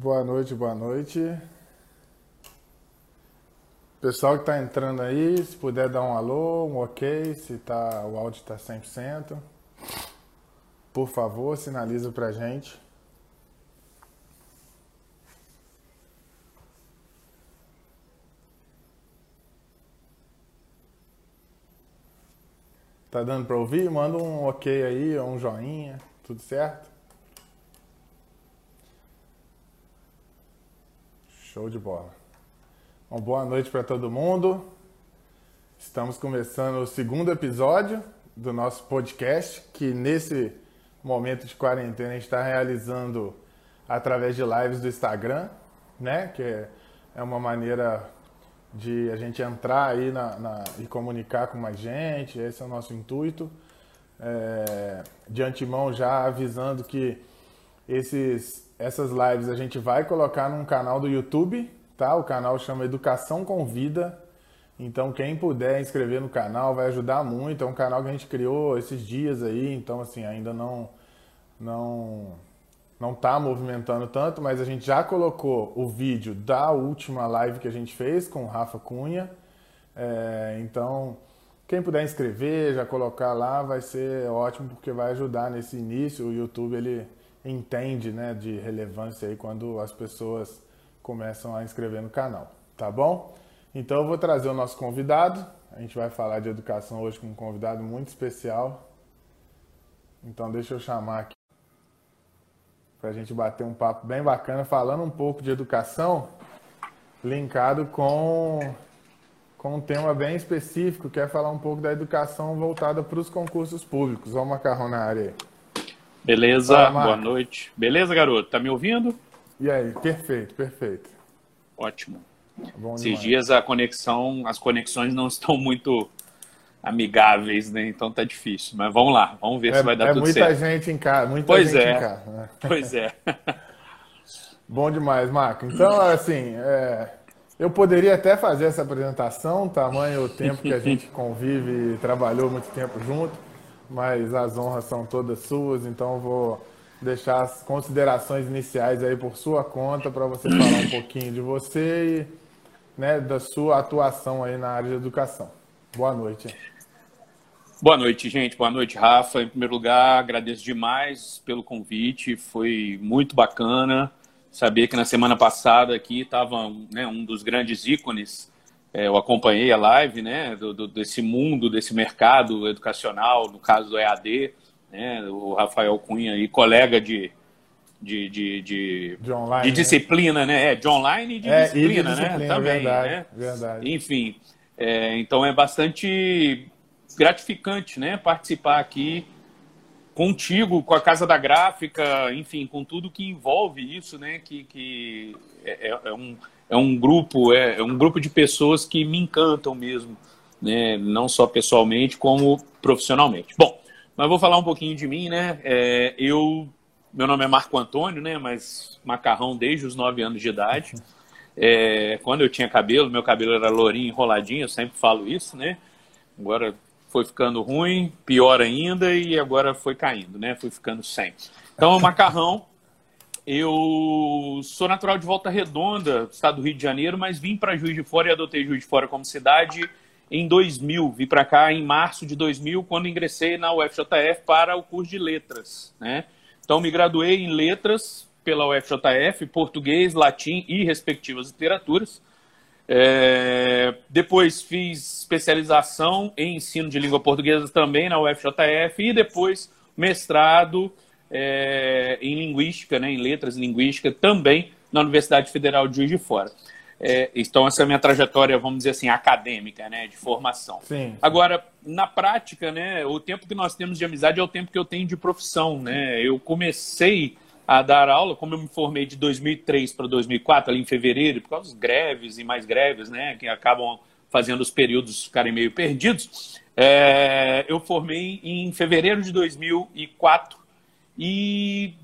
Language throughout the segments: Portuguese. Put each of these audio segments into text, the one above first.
Boa noite, boa noite. Pessoal que está entrando aí, se puder dar um alô, um ok, se tá, o áudio está 100%. Por favor, sinaliza para gente. Tá dando para ouvir? Manda um ok aí, um joinha, tudo certo? Show de bola. Bom, boa noite para todo mundo. Estamos começando o segundo episódio do nosso podcast, que nesse momento de quarentena a gente está realizando através de lives do Instagram, né? Que é uma maneira de a gente entrar aí na, na, e comunicar com mais gente. Esse é o nosso intuito. É, de antemão já avisando que esses, essas lives a gente vai colocar num canal do YouTube, tá? O canal chama Educação com Vida. Então quem puder inscrever no canal vai ajudar muito. É um canal que a gente criou esses dias aí, então assim, ainda não não não está movimentando tanto, mas a gente já colocou o vídeo da última live que a gente fez com o Rafa Cunha. É, então, quem puder inscrever, já colocar lá, vai ser ótimo, porque vai ajudar nesse início. O YouTube ele entende né, de relevância aí quando as pessoas começam a inscrever no canal, tá bom? Então eu vou trazer o nosso convidado. A gente vai falar de educação hoje com um convidado muito especial. Então deixa eu chamar aqui para a gente bater um papo bem bacana, falando um pouco de educação, linkado com, com um tema bem específico, que é falar um pouco da educação voltada para os concursos públicos. O macarrão na área aí. Beleza, Olá, boa noite. Beleza, garoto? Tá me ouvindo? E aí, perfeito, perfeito. Ótimo. Bom Esses dias a conexão, as conexões não estão muito amigáveis, né? Então tá difícil. Mas vamos lá, vamos ver é, se vai dar é tudo muita certo. Gente em casa, muita pois gente é. em casa. Né? Pois é. Bom demais, Marco. Então, assim, é, eu poderia até fazer essa apresentação, tamanho o tempo que a gente convive e trabalhou muito tempo junto, mas as honras são todas suas, então vou deixar as considerações iniciais aí por sua conta para você falar um pouquinho de você e né, da sua atuação aí na área de educação. Boa noite. Boa noite, gente. Boa noite, Rafa. Em primeiro lugar, agradeço demais pelo convite. Foi muito bacana saber que na semana passada aqui estava né, um dos grandes ícones. É, eu acompanhei a live né, do, do, desse mundo, desse mercado educacional, no caso do EAD, né, o Rafael Cunha, e colega de, de, de, de, De online, de né? disciplina, né? É, de online e de É, e de disciplina, disciplina, né? Também, verdade, né? verdade. Enfim, é, então é bastante gratificante, né? Participar aqui contigo, com a Casa da Gráfica, enfim, com tudo que envolve isso, né? Que, que é, é- é um, é um grupo, é, é um grupo de pessoas que me encantam mesmo, né? Não só pessoalmente, como profissionalmente. Bom, mas vou falar um pouquinho de mim, né? É, eu, meu nome é Marco Antônio, né? Mas macarrão desde os nove anos de idade. É, quando eu tinha cabelo, meu cabelo era lourinho, enroladinho, eu sempre falo isso, né? Agora foi ficando ruim, pior ainda, e agora foi caindo, né? Fui ficando sem. Então, macarrão, eu sou natural de Volta Redonda, estado do Rio de Janeiro, mas vim para Juiz de Fora e adotei Juiz de Fora como cidade em 2000. Vim para cá em março de 2000, quando ingressei na UFJF para o curso de letras, né? Então, me graduei em letras pela UFJF, português, latim e respectivas literaturas. É, depois fiz especialização em ensino de língua portuguesa também na UFJF e depois mestrado é, em linguística, né, em letras e linguística também na Universidade Federal de Juiz de Fora. É, então essa é a minha trajetória, vamos dizer assim, acadêmica, né, de formação. Sim. Agora, na prática, né, o tempo que nós temos de amizade é o tempo que eu tenho de profissão, né? Eu comecei a dar aula, como eu me formei de 2003 para 2004, ali em fevereiro, por causa das greves e mais greves, né, que acabam fazendo os períodos ficarem meio perdidos. É, eu formei em fevereiro de 2004 e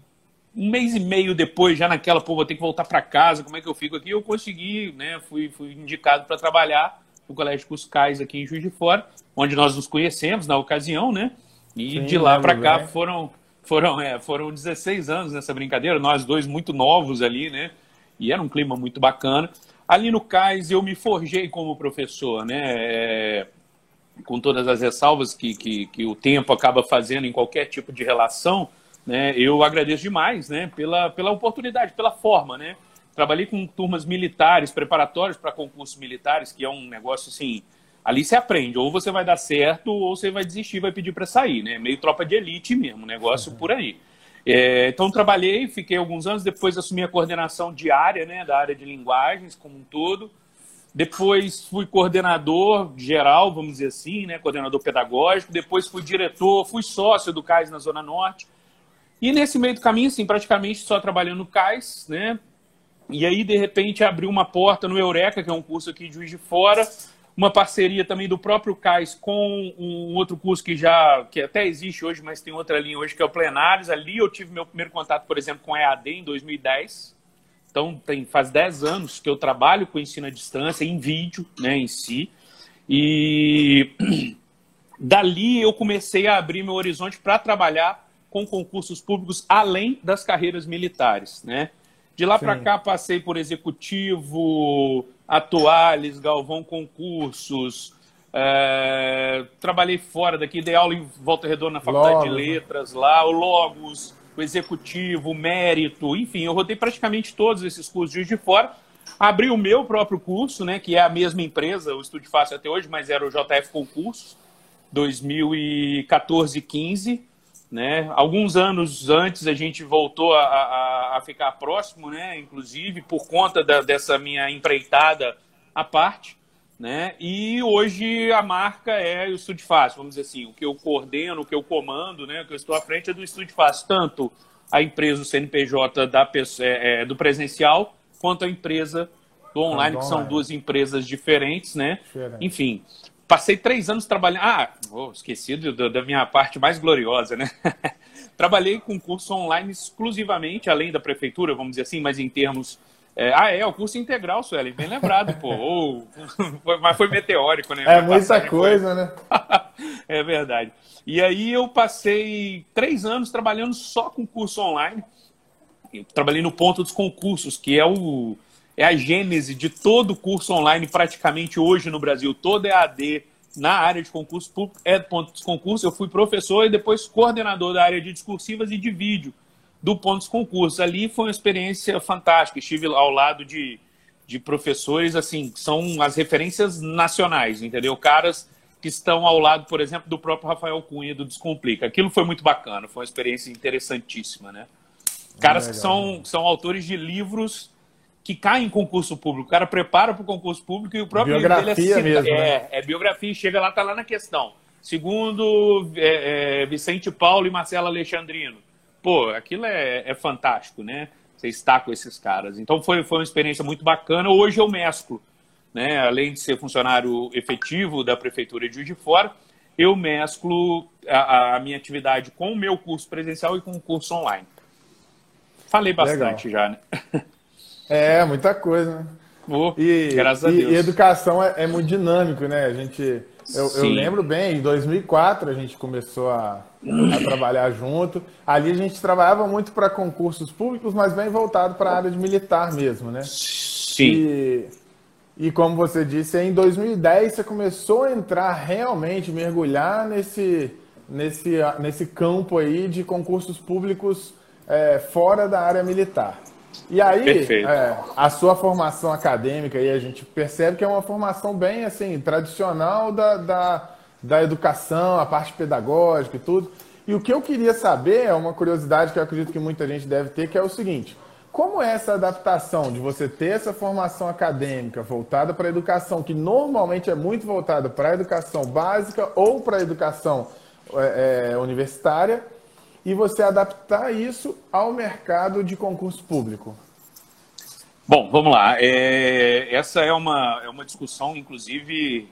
um mês e meio depois, já naquela, pô, vou ter que voltar para casa, como é que eu fico aqui? Eu consegui, né, fui, fui indicado para trabalhar no Colégio Cuscais aqui em Juiz de Fora, onde nós nos conhecemos na ocasião, né? E Sim, de lá para cá bem. foram foram, é, foram 16 anos nessa brincadeira, nós dois muito novos ali, né? e era um clima muito bacana. Ali no CAIS eu me forjei como professor, né? É, com todas as ressalvas que, que, que, o tempo acaba fazendo em qualquer tipo de relação, né? Eu agradeço demais, né? Pela, pela oportunidade, pela forma, né? Trabalhei com turmas militares, preparatórios para concursos militares, que é um negócio assim. Ali você aprende, ou você vai dar certo, ou você vai desistir, vai pedir para sair, né? Meio tropa de elite mesmo, negócio uhum. por aí. É, então trabalhei, fiquei alguns anos, depois assumi a coordenação diária, né, da área de linguagens como um todo. Depois fui coordenador geral, vamos dizer assim, né, coordenador pedagógico. Depois fui diretor, fui sócio do CAIS na Zona Norte. E nesse meio do caminho, assim, praticamente só trabalhando no CAIS, né? E aí, de repente, abriu uma porta no Eureka, que é um curso aqui de Juiz de Fora, uma parceria também do próprio CAIS com um outro curso que já que até existe hoje, mas tem outra linha hoje, que é o Plenários. Ali eu tive meu primeiro contato, por exemplo, com a EAD em 2010. Então, tem, faz 10 anos que eu trabalho com ensino à distância, em vídeo, né, em si. E dali eu comecei a abrir meu horizonte para trabalhar com concursos públicos além das carreiras militares, né? De lá para cá passei por executivo, Atuales, Galvão Concursos, é, trabalhei fora daqui, dei aula em Volta Redonda na Faculdade Logos. de Letras lá, o Logos, o Executivo, o Mérito, enfim, eu rodei praticamente todos esses cursos de fora. Abri o meu próprio curso, né, que é a mesma empresa, o Estúdio Fácil até hoje, mas era o JF Concursos, 2014 e 15. Né? Alguns anos antes a gente voltou a, a, a ficar próximo, né? inclusive por conta da, dessa minha empreitada à parte. Né? E hoje a marca é o Estúdio Fácil, vamos dizer assim, o que eu coordeno, o que eu comando, né? o que eu estou à frente é do Estúdio Fácil, tanto a empresa do CNPJ da, é, é, do presencial, quanto a empresa do online, que são duas empresas diferentes, né? Diferente. Enfim, Passei três anos trabalhando. Ah, oh, esqueci do, da minha parte mais gloriosa, né? Trabalhei com curso online exclusivamente, além da prefeitura, vamos dizer assim, mas em termos. É... ah, é, o curso integral, Sueli, bem lembrado, pô. Oh, mas foi meteórico, né? É muita coisa, foi... né? é verdade. E aí eu passei três anos trabalhando só com curso online. Eu trabalhei no ponto dos concursos, que é o é a gênese de todo o curso online praticamente hoje no Brasil. Todo EAD na área de concurso público é do ponto dos concursos. Eu fui professor e depois coordenador da área de discursivas e de vídeo do ponto dos concursos. Ali foi uma experiência fantástica. Estive ao lado de, de professores, assim, que são as referências nacionais, entendeu? Caras que estão ao lado, por exemplo, do próprio Rafael Cunha do Descomplica. Aquilo foi muito bacana, foi uma experiência interessantíssima, né? Caras que são, são autores de livros que cai em concurso público. O cara prepara para o concurso público e o próprio biografia dele é, mesmo, é, né? é biografia, chega lá, tá lá na questão. Segundo é, é, Vicente Paulo e Marcelo Alexandrino. Pô, aquilo é, é, fantástico, né? Você está com esses caras. Então foi, foi uma experiência muito bacana. Hoje eu mesclo, né? Além de ser funcionário efetivo da Prefeitura de Juiz de Fora, eu mesclo a, a minha atividade com o meu curso presencial e com o curso online. Falei bastante Legal. já, né? É, muita coisa, né? Oh, e, graças a Deus. E educação é, é muito dinâmico, né? A gente, eu, eu, lembro bem, em 2004 a gente começou a, a trabalhar junto. Ali a gente trabalhava muito para concursos públicos, mas bem voltado para a área de militar mesmo, né? Sim. E, e como você disse, em 2010 você começou a entrar realmente, mergulhar nesse, nesse, nesse campo aí de concursos públicos é, fora da área militar. E aí, é, a sua formação acadêmica, aí a gente percebe que é uma formação bem assim, tradicional da, da, da educação, a parte pedagógica e tudo. E o que eu queria saber é uma curiosidade que eu acredito que muita gente deve ter, que é o seguinte: como é essa adaptação de você ter essa formação acadêmica voltada para a educação, que normalmente é muito voltada para a educação básica ou para a educação é, é, universitária, e você adaptar isso ao mercado de concurso público? Bom, vamos lá. É, essa é uma, é uma discussão, inclusive,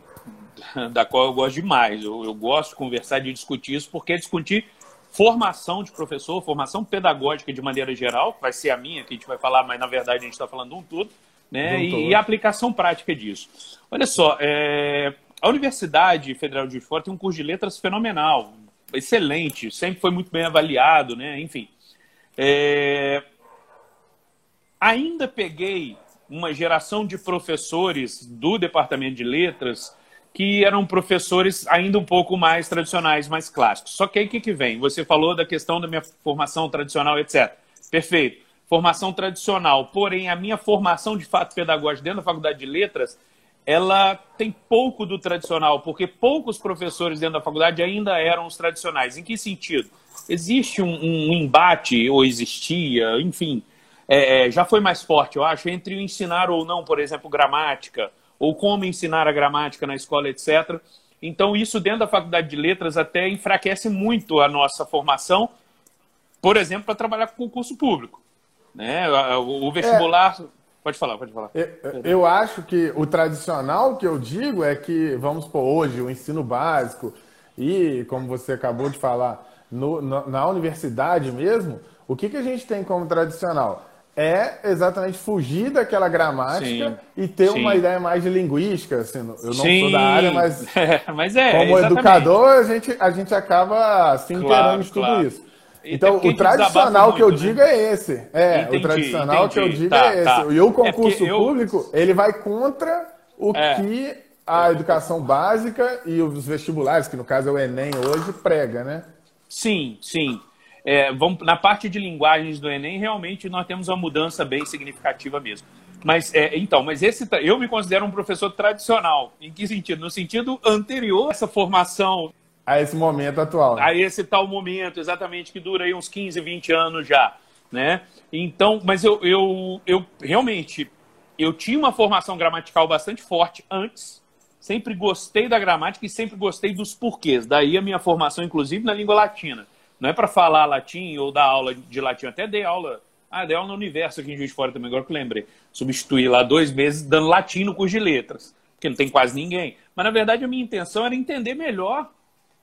da qual eu gosto demais. Eu, eu gosto de conversar e de discutir isso, porque é discutir formação de professor, formação pedagógica de maneira geral, que vai ser a minha, que a gente vai falar, mas na verdade a gente está falando um todo, né? Um e, e, a aplicação prática disso. Olha só, é, a Universidade Federal de Fora tem um curso de letras fenomenal, excelente, sempre foi muito bem avaliado, né? Enfim. É... ainda peguei uma geração de professores do departamento de letras que eram professores ainda um pouco mais tradicionais, mais clássicos. Só que aí o que, que vem? Você falou da questão da minha formação tradicional, etc. Perfeito. Formação tradicional. Porém, a minha formação de fato pedagógica dentro da faculdade de letras, ela tem pouco do tradicional, porque poucos professores dentro da faculdade ainda eram os tradicionais. Em que sentido? Existe um, um embate, ou existia, enfim, é, é, já foi mais forte, eu acho, entre ensinar ou não, por exemplo, gramática, ou como ensinar a gramática na escola, etc. Então, isso dentro da faculdade de letras até enfraquece muito a nossa formação, por exemplo, para trabalhar com concurso público. Né? O vestibular. É. Pode falar, pode falar. Eu, eu, acho que o tradicional que eu digo é que, vamos por hoje, o ensino básico e, como você acabou de falar, no, na universidade mesmo, o que, que a gente tem como tradicional? é exatamente fugir daquela gramática sim, e ter sim. uma ideia mais de linguística. Assim, eu não sim. sou da área, mas, é, mas é, como exatamente. educador, a gente, a gente acaba se inteirando claro, de tudo claro. isso. Então, o tradicional muito, que eu né? digo é esse. É, entendi, o tradicional entendi. que eu digo tá, é esse. Tá. E o é concurso é público, eu... ele vai contra o é. que a educação básica e os vestibulares, que no caso é o Enem hoje, prega, né? Sim, sim. É, vamos, na parte de linguagens do Enem, realmente nós temos uma mudança bem significativa mesmo. Mas, é, então, mas esse, eu me considero um professor tradicional. Em que sentido? No sentido anterior a essa formação. A esse momento atual. Né? A esse tal momento, exatamente, que dura aí uns 15, 20 anos já. Né? Então, mas eu, eu, eu realmente, eu tinha uma formação gramatical bastante forte antes. Sempre gostei da gramática e sempre gostei dos porquês. Daí a minha formação, inclusive, na língua latina. Não é para falar latim ou dar aula de latim, até dei aula. Ah, dei aula no universo aqui em Juiz de Fora também, agora que lembrei. Substituí lá dois meses dando latim no curso de letras, porque não tem quase ninguém. Mas na verdade a minha intenção era entender melhor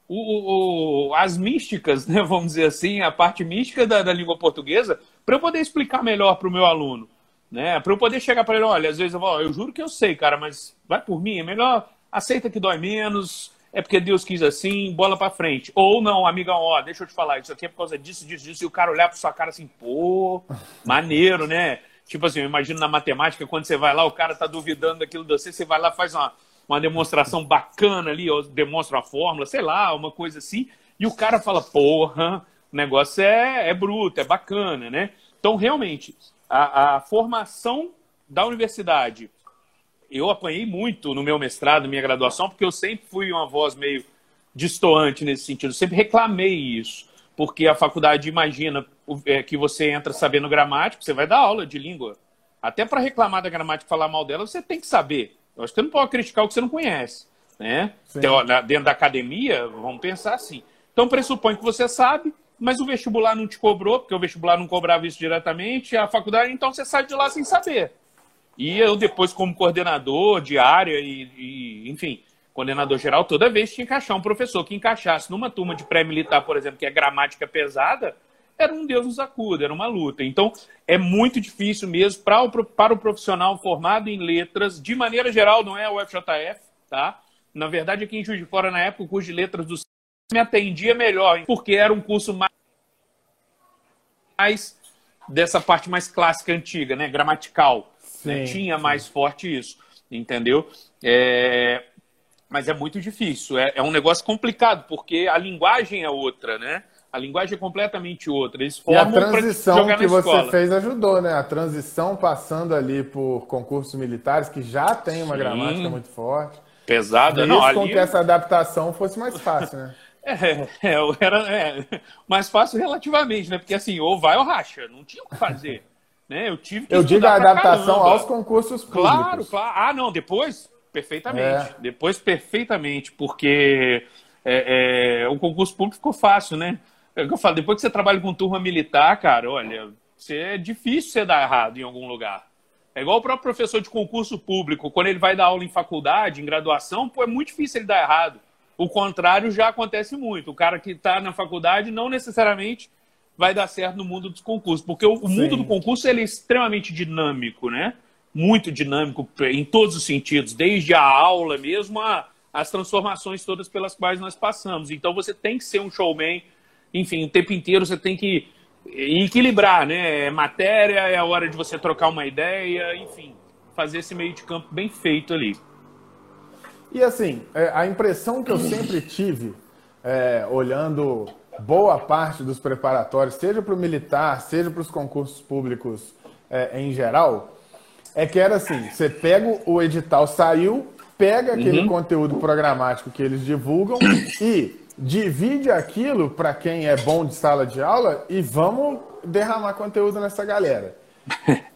o, o, as místicas, né, vamos dizer assim, a parte mística da, da língua portuguesa, para eu poder explicar melhor para o meu aluno. Né? Para eu poder chegar para ele, olha, às vezes eu vou, eu juro que eu sei, cara, mas vai por mim, é melhor aceita que dói menos, é porque Deus quis assim, bola para frente. Ou não, amigão, ó, deixa eu te falar, isso aqui é por causa disso, disso, disso, e o cara olhar pra sua cara assim, pô, maneiro, né? Tipo assim, eu imagino na matemática, quando você vai lá, o cara tá duvidando daquilo de você, você vai lá, faz uma, uma demonstração bacana ali, demonstra a fórmula, sei lá, uma coisa assim, e o cara fala, porra, o negócio é, é bruto, é bacana, né? Então, realmente, a, a formação da universidade eu apanhei muito no meu mestrado, minha graduação, porque eu sempre fui uma voz meio distoante nesse sentido. Eu sempre reclamei isso, porque a faculdade imagina é, que você entra sabendo gramática, você vai dar aula de língua. Até para reclamar da gramática e falar mal dela, você tem que saber. Acho que você não pode criticar o que você não conhece. Né? Então, dentro da academia, vamos pensar assim. Então, pressupõe que você sabe, mas o vestibular não te cobrou, porque o vestibular não cobrava isso diretamente, a faculdade, então você sai de lá sem saber. E eu depois, como coordenador de área e, e, enfim, coordenador geral, toda vez tinha que achar um professor que encaixasse numa turma de pré-militar, por exemplo, que é gramática pesada, era um Deus nos acuda, era uma luta. Então, é muito difícil mesmo para o, para o profissional formado em letras, de maneira geral, não é o FJF, tá? Na verdade, aqui em Juiz de Fora, na época, o curso de letras do me atendia melhor, porque era um curso mais dessa parte mais clássica antiga, né, gramatical. Né? Sim, Tinha mais forte isso, entendeu? É... Mas é muito difícil, é, é um negócio complicado, porque a linguagem é outra, né? A linguagem é completamente outra. Eles formam e a transição que você escola. fez ajudou, né? A transição passando ali por concursos militares, que já tem uma Sim. gramática muito forte. Pesada, não. Ali... com que essa adaptação fosse mais fácil, né? É, é, era é, mais fácil relativamente, né? Porque assim, ou vai ou racha, não tinha o que fazer. Né? Eu tive que Eu digo a adaptação caramba. aos concursos públicos. Claro, claro. Ah, não, depois, perfeitamente. É. Depois, perfeitamente, porque é, é, o concurso público ficou fácil, né? É o que eu falo, depois que você trabalha com turma militar, cara, olha, você, é difícil você dar errado em algum lugar. É igual o próprio professor de concurso público, quando ele vai dar aula em faculdade, em graduação, pô, é muito difícil ele dar errado. O contrário já acontece muito. O cara que está na faculdade não necessariamente vai dar certo no mundo dos concursos, porque o, o mundo do concurso ele é extremamente dinâmico, né? Muito dinâmico em todos os sentidos, desde a aula mesmo a, as transformações todas pelas quais nós passamos. Então você tem que ser um showman, enfim, o tempo inteiro você tem que equilibrar, né? É matéria, é a hora de você trocar uma ideia, enfim, fazer esse meio de campo bem feito ali. E assim, é, a impressão que eu sempre tive, é, olhando boa parte dos preparatórios, seja para o militar, seja para os concursos públicos é, em geral, é que era assim: você pega o edital, saiu, pega aquele uhum. conteúdo programático que eles divulgam e divide aquilo para quem é bom de sala de aula e vamos derramar conteúdo nessa galera.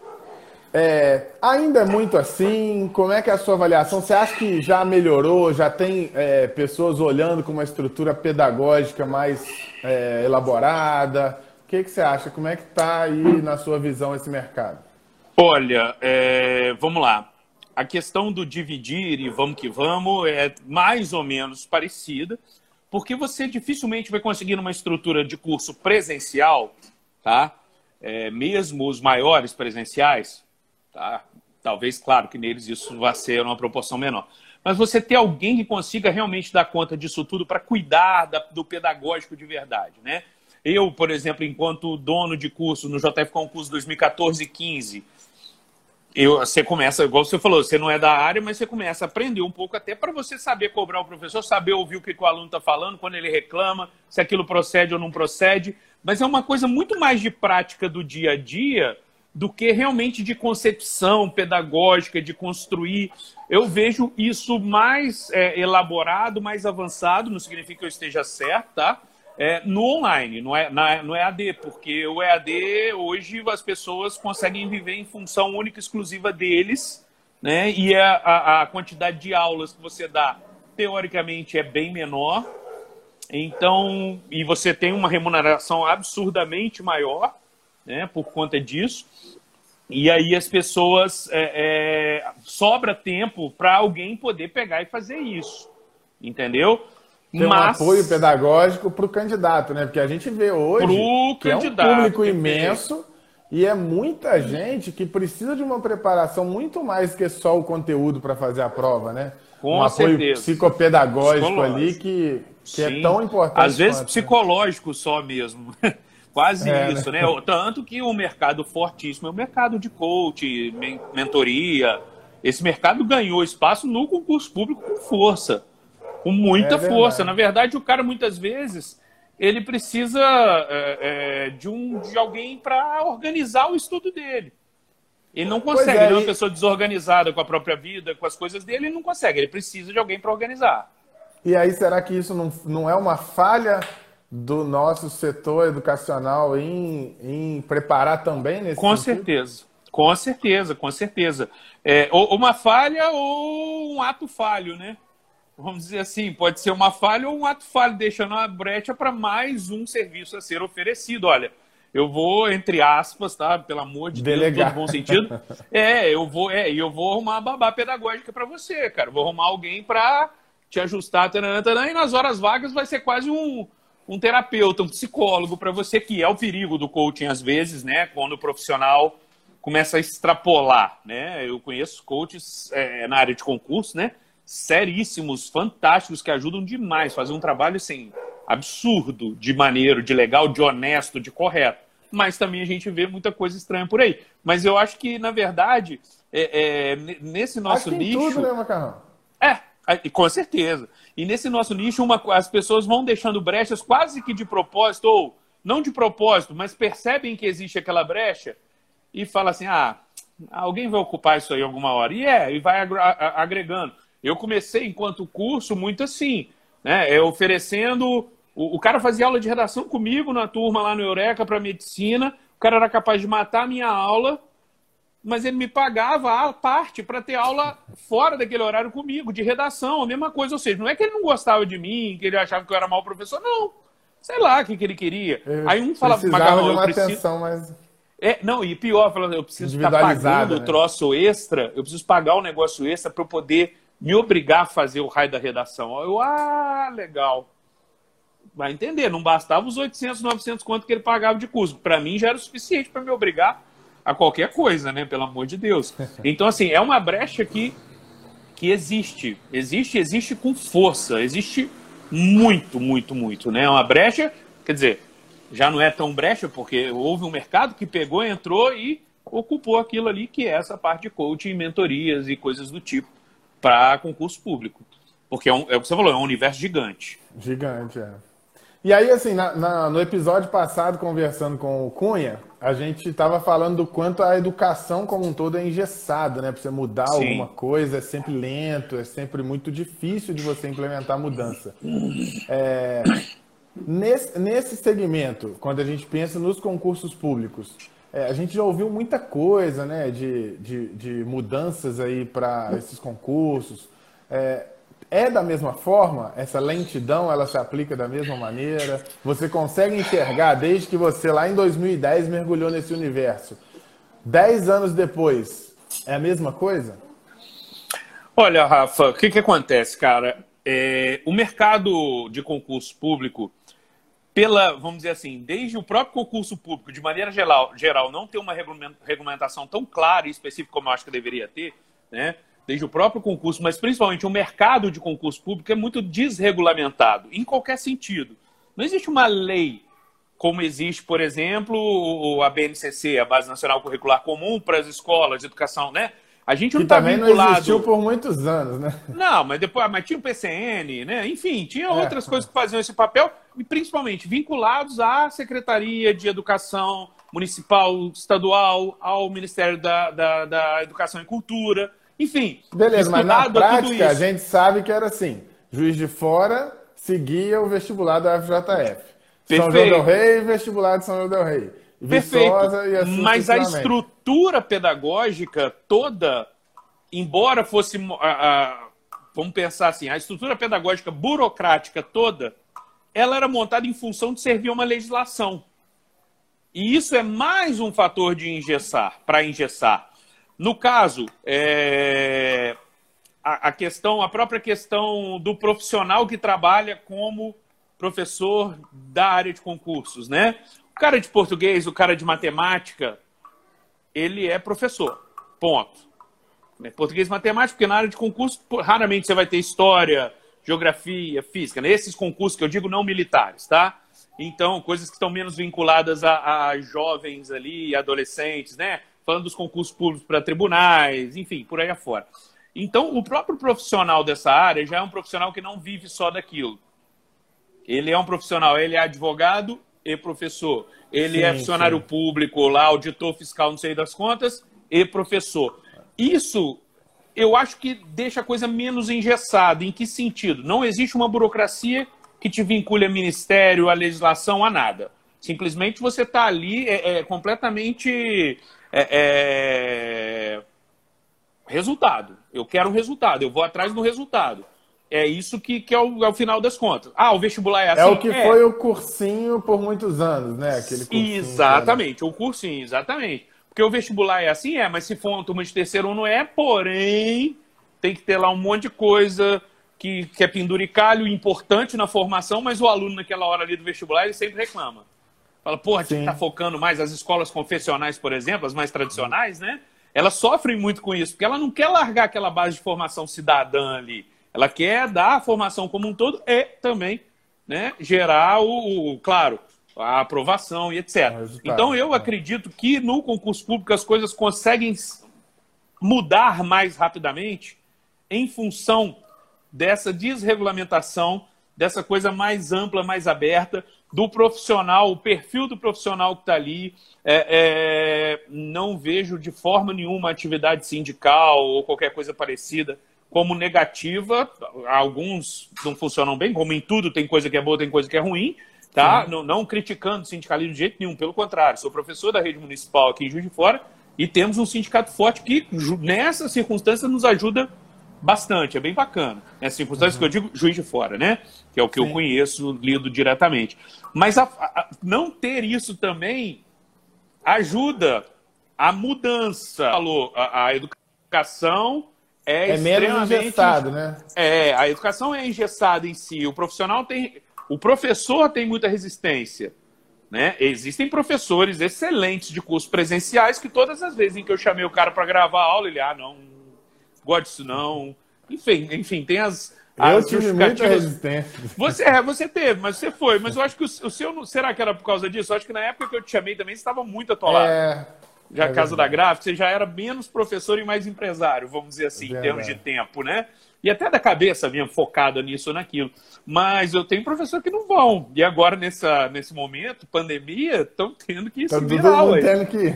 É, ainda é muito assim? Como é que é a sua avaliação? Você acha que já melhorou? Já tem é, pessoas olhando com uma estrutura pedagógica mais é, elaborada? O que, que você acha? Como é que está aí na sua visão esse mercado? Olha, é, vamos lá. A questão do dividir e vamos que vamos é mais ou menos parecida, porque você dificilmente vai conseguir numa estrutura de curso presencial, tá? É, mesmo os maiores presenciais, Tá? Talvez, claro, que neles isso vá ser uma proporção menor. Mas você ter alguém que consiga realmente dar conta disso tudo para cuidar da, do pedagógico de verdade, né? Eu, por exemplo, enquanto dono de curso no JF Concurso 2014 e 15, eu, você começa, igual você falou, você não é da área, mas você começa a aprender um pouco até para você saber cobrar o professor, saber ouvir o que o aluno está falando, quando ele reclama, se aquilo procede ou não procede. Mas é uma coisa muito mais de prática do dia a dia do que realmente de concepção pedagógica, de construir. Eu vejo isso mais é, elaborado, mais avançado, não significa que eu esteja certo, tá? É, no online, não é, na, no EAD, porque o EAD, hoje, as pessoas conseguem viver em função única e exclusiva deles, né? E a, a, a quantidade de aulas que você dá, teoricamente, é bem menor. Então, e você tem uma remuneração absurdamente maior, né, por conta disso. E aí as pessoas é, é, sobra tempo para alguém poder pegar e fazer isso, entendeu? Tem Mas, um apoio pedagógico para o candidato, né? Porque a gente vê hoje que candidato, é um público imenso e é muita gente que precisa de uma preparação muito mais que só o conteúdo para fazer a prova, né? Com um apoio certeza. psicopedagógico ali que, que é tão importante. Às vezes quanto, né? psicológico né? só mesmo. Quase é, isso, né? né? Tanto que o mercado fortíssimo é o mercado de coach, mentoria. Esse mercado ganhou espaço no concurso público com força, com muita é força. Na verdade, o cara muitas vezes ele precisa é, é, de, um, de alguém para organizar o estudo dele. Ele não consegue, é, ele é uma pessoa desorganizada com a própria vida, com as coisas dele, ele não consegue. Ele precisa de alguém para organizar. E aí, será que isso não, não é uma falha do nosso setor educacional em, em preparar também nesse Com sentido? certeza, com certeza, com certeza. É, ou uma falha ou um ato falho, né? Vamos dizer assim, pode ser uma falha ou um ato falho, deixando uma brecha para mais um serviço a ser oferecido. Olha, eu vou, entre aspas, tá? Pelo amor de Delegar. Deus, no bom sentido. É, eu vou, é, eu vou arrumar uma babá pedagógica para você, cara. Vou arrumar alguém para te ajustar, taranã, taranã, e nas horas vagas vai ser quase um, um terapeuta, um psicólogo para você, que é o perigo do coaching às vezes, né? Quando o profissional começa a extrapolar, né? Eu conheço coaches é, na área de concurso, né? Seríssimos, fantásticos, que ajudam demais, fazem um trabalho assim, absurdo, de maneiro, de legal, de honesto, de correto. Mas também a gente vê muita coisa estranha por aí. Mas eu acho que, na verdade, é, é, nesse nosso nicho. Tudo, né, Macarrão? É, com certeza. E nesse nosso nicho, uma, as pessoas vão deixando brechas quase que de propósito, ou não de propósito, mas percebem que existe aquela brecha e fala assim: ah, alguém vai ocupar isso aí alguma hora. E é, e vai agregando. Eu comecei enquanto curso muito assim, né? É oferecendo. O, o cara fazia aula de redação comigo na turma lá no Eureka para medicina. O cara era capaz de matar a minha aula mas ele me pagava a parte para ter aula fora daquele horário comigo, de redação, a mesma coisa. Ou seja, não é que ele não gostava de mim, que ele achava que eu era mau professor, não. Sei lá o que, que ele queria. Eu Aí um falava, de uma preciso... atenção mais... É, não, e pior, eu preciso estar pagando né? o troço extra, eu preciso pagar o negócio extra para eu poder me obrigar a fazer o raio da redação. Eu, ah, legal. Vai entender, não bastava os 800, 900 quanto que ele pagava de custo. Para mim já era o suficiente para me obrigar a qualquer coisa, né? Pelo amor de Deus. Então, assim, é uma brecha que, que existe. Existe, existe com força. Existe muito, muito, muito, né? É uma brecha, quer dizer, já não é tão brecha, porque houve um mercado que pegou, entrou e ocupou aquilo ali, que é essa parte de coaching, mentorias e coisas do tipo para concurso público. Porque é, um, é, o que você falou, é um universo gigante. Gigante, é. E aí, assim, na, na, no episódio passado, conversando com o Cunha, a gente estava falando do quanto a educação como um todo é engessada, né? Para você mudar Sim. alguma coisa é sempre lento, é sempre muito difícil de você implementar mudança. É, nesse, nesse segmento, quando a gente pensa nos concursos públicos, é, a gente já ouviu muita coisa, né, de, de, de mudanças aí para esses concursos. É, é da mesma forma? Essa lentidão, ela se aplica da mesma maneira? Você consegue enxergar desde que você lá em 2010 mergulhou nesse universo? Dez anos depois, é a mesma coisa? Olha, Rafa, o que, que acontece, cara? É, o mercado de concurso público, pela, vamos dizer assim, desde o próprio concurso público, de maneira geral, geral não ter uma regulamentação tão clara e específica como eu acho que deveria ter, né? desde o próprio concurso, mas principalmente o mercado de concurso público é muito desregulamentado, em qualquer sentido. Não existe uma lei como existe, por exemplo, a BNCC, a Base Nacional Curricular Comum para as escolas de educação, né? A gente não está vinculado... não existiu por muitos anos, né? Não, mas depois, mas tinha o PCN, né? Enfim, tinha é. outras é. coisas que faziam esse papel, e principalmente vinculados à Secretaria de Educação Municipal, Estadual, ao Ministério da, da, da Educação e Cultura. Enfim. Beleza, mas na prática a gente sabe que era assim: Juiz de Fora seguia o vestibular da FJF. Perfeito. São João del Rei, vestibular de São João del Rei. Perfeito. Assim mas a estrutura pedagógica toda, embora fosse. vamos pensar assim, a estrutura pedagógica burocrática toda, ela era montada em função de servir uma legislação. E isso é mais um fator de engessar, para engessar. No caso, é, a, a, questão, a própria questão do profissional que trabalha como professor da área de concursos, né? O cara de português, o cara de matemática, ele é professor, ponto. Né? Português e matemática, porque na área de concurso, raramente você vai ter história, geografia, física. Nesses né? concursos que eu digo não militares, tá? Então, coisas que estão menos vinculadas a, a jovens ali, adolescentes, né? falando dos concursos públicos para tribunais, enfim, por aí afora. Então, o próprio profissional dessa área já é um profissional que não vive só daquilo. Ele é um profissional, ele é advogado e professor. Ele sim, é funcionário sim. público, lá, auditor fiscal, não sei das contas, e professor. Isso eu acho que deixa a coisa menos engessada. Em que sentido? Não existe uma burocracia que te vincule a ministério, a legislação, a nada. Simplesmente você está ali é, é, completamente é, é... resultado. Eu quero um resultado, eu vou atrás do resultado. É isso que, que é, o, é, o, final das contas. Ah, o vestibular é assim? É o que é. foi o cursinho por muitos anos, né? Aquele exatamente, o cursinho, exatamente. Porque o vestibular é assim, é, mas se for uma turma de terceiro não é, porém, tem que ter lá um monte de coisa que, que é penduricalho importante na formação, mas o aluno naquela hora ali do vestibular, ele sempre reclama. Fala, porra, a gente está focando mais as escolas confessionais, por exemplo, as mais tradicionais, né? Elas sofrem muito com isso, porque ela não quer largar aquela base de formação cidadã ali. Ela quer dar a formação como um todo e também né, gerar o, o claro, a aprovação e etc. Então eu acredito que no concurso público as coisas conseguem mudar mais rapidamente em função dessa desregulamentação, dessa coisa mais ampla, mais aberta, do profissional, o perfil do profissional que está ali. É, é, não vejo de forma nenhuma atividade sindical ou qualquer coisa parecida como negativa. Alguns não funcionam bem, como em tudo, tem coisa que é boa, tem coisa que é ruim. Tá? Não, não criticando o sindicalismo de jeito nenhum, pelo contrário, sou professor da rede municipal aqui em Juiz de Fora e temos um sindicato forte que, nessa circunstância, nos ajuda bastante, é bem bacana. Nessa circunstância uhum. que eu digo, Juiz de Fora, né? Que é o que Sim. eu conheço, lido diretamente. Mas a, a, não ter isso também ajuda a mudança. Falou, a, a educação é, é menos engessado, né? É, a educação é engessada em si. O profissional tem. O professor tem muita resistência. Né? Existem professores excelentes de cursos presenciais que todas as vezes em que eu chamei o cara para gravar a aula, ele, ah, não, gosto disso não. Enfim, enfim tem as, Eu tive muita resistência. Você, é, você teve, mas você foi. Mas eu acho que o, o seu. Será que era por causa disso? Eu acho que na época que eu te chamei também você estava muito atolado. É. Já é casa da gráfica, você já era menos professor e mais empresário, vamos dizer assim, em termos de tempo, né? E até da cabeça mesmo, focada nisso ou naquilo. Mas eu tenho professor que não vão. E agora, nessa, nesse momento, pandemia, estão tendo que tá se virar, tendo que...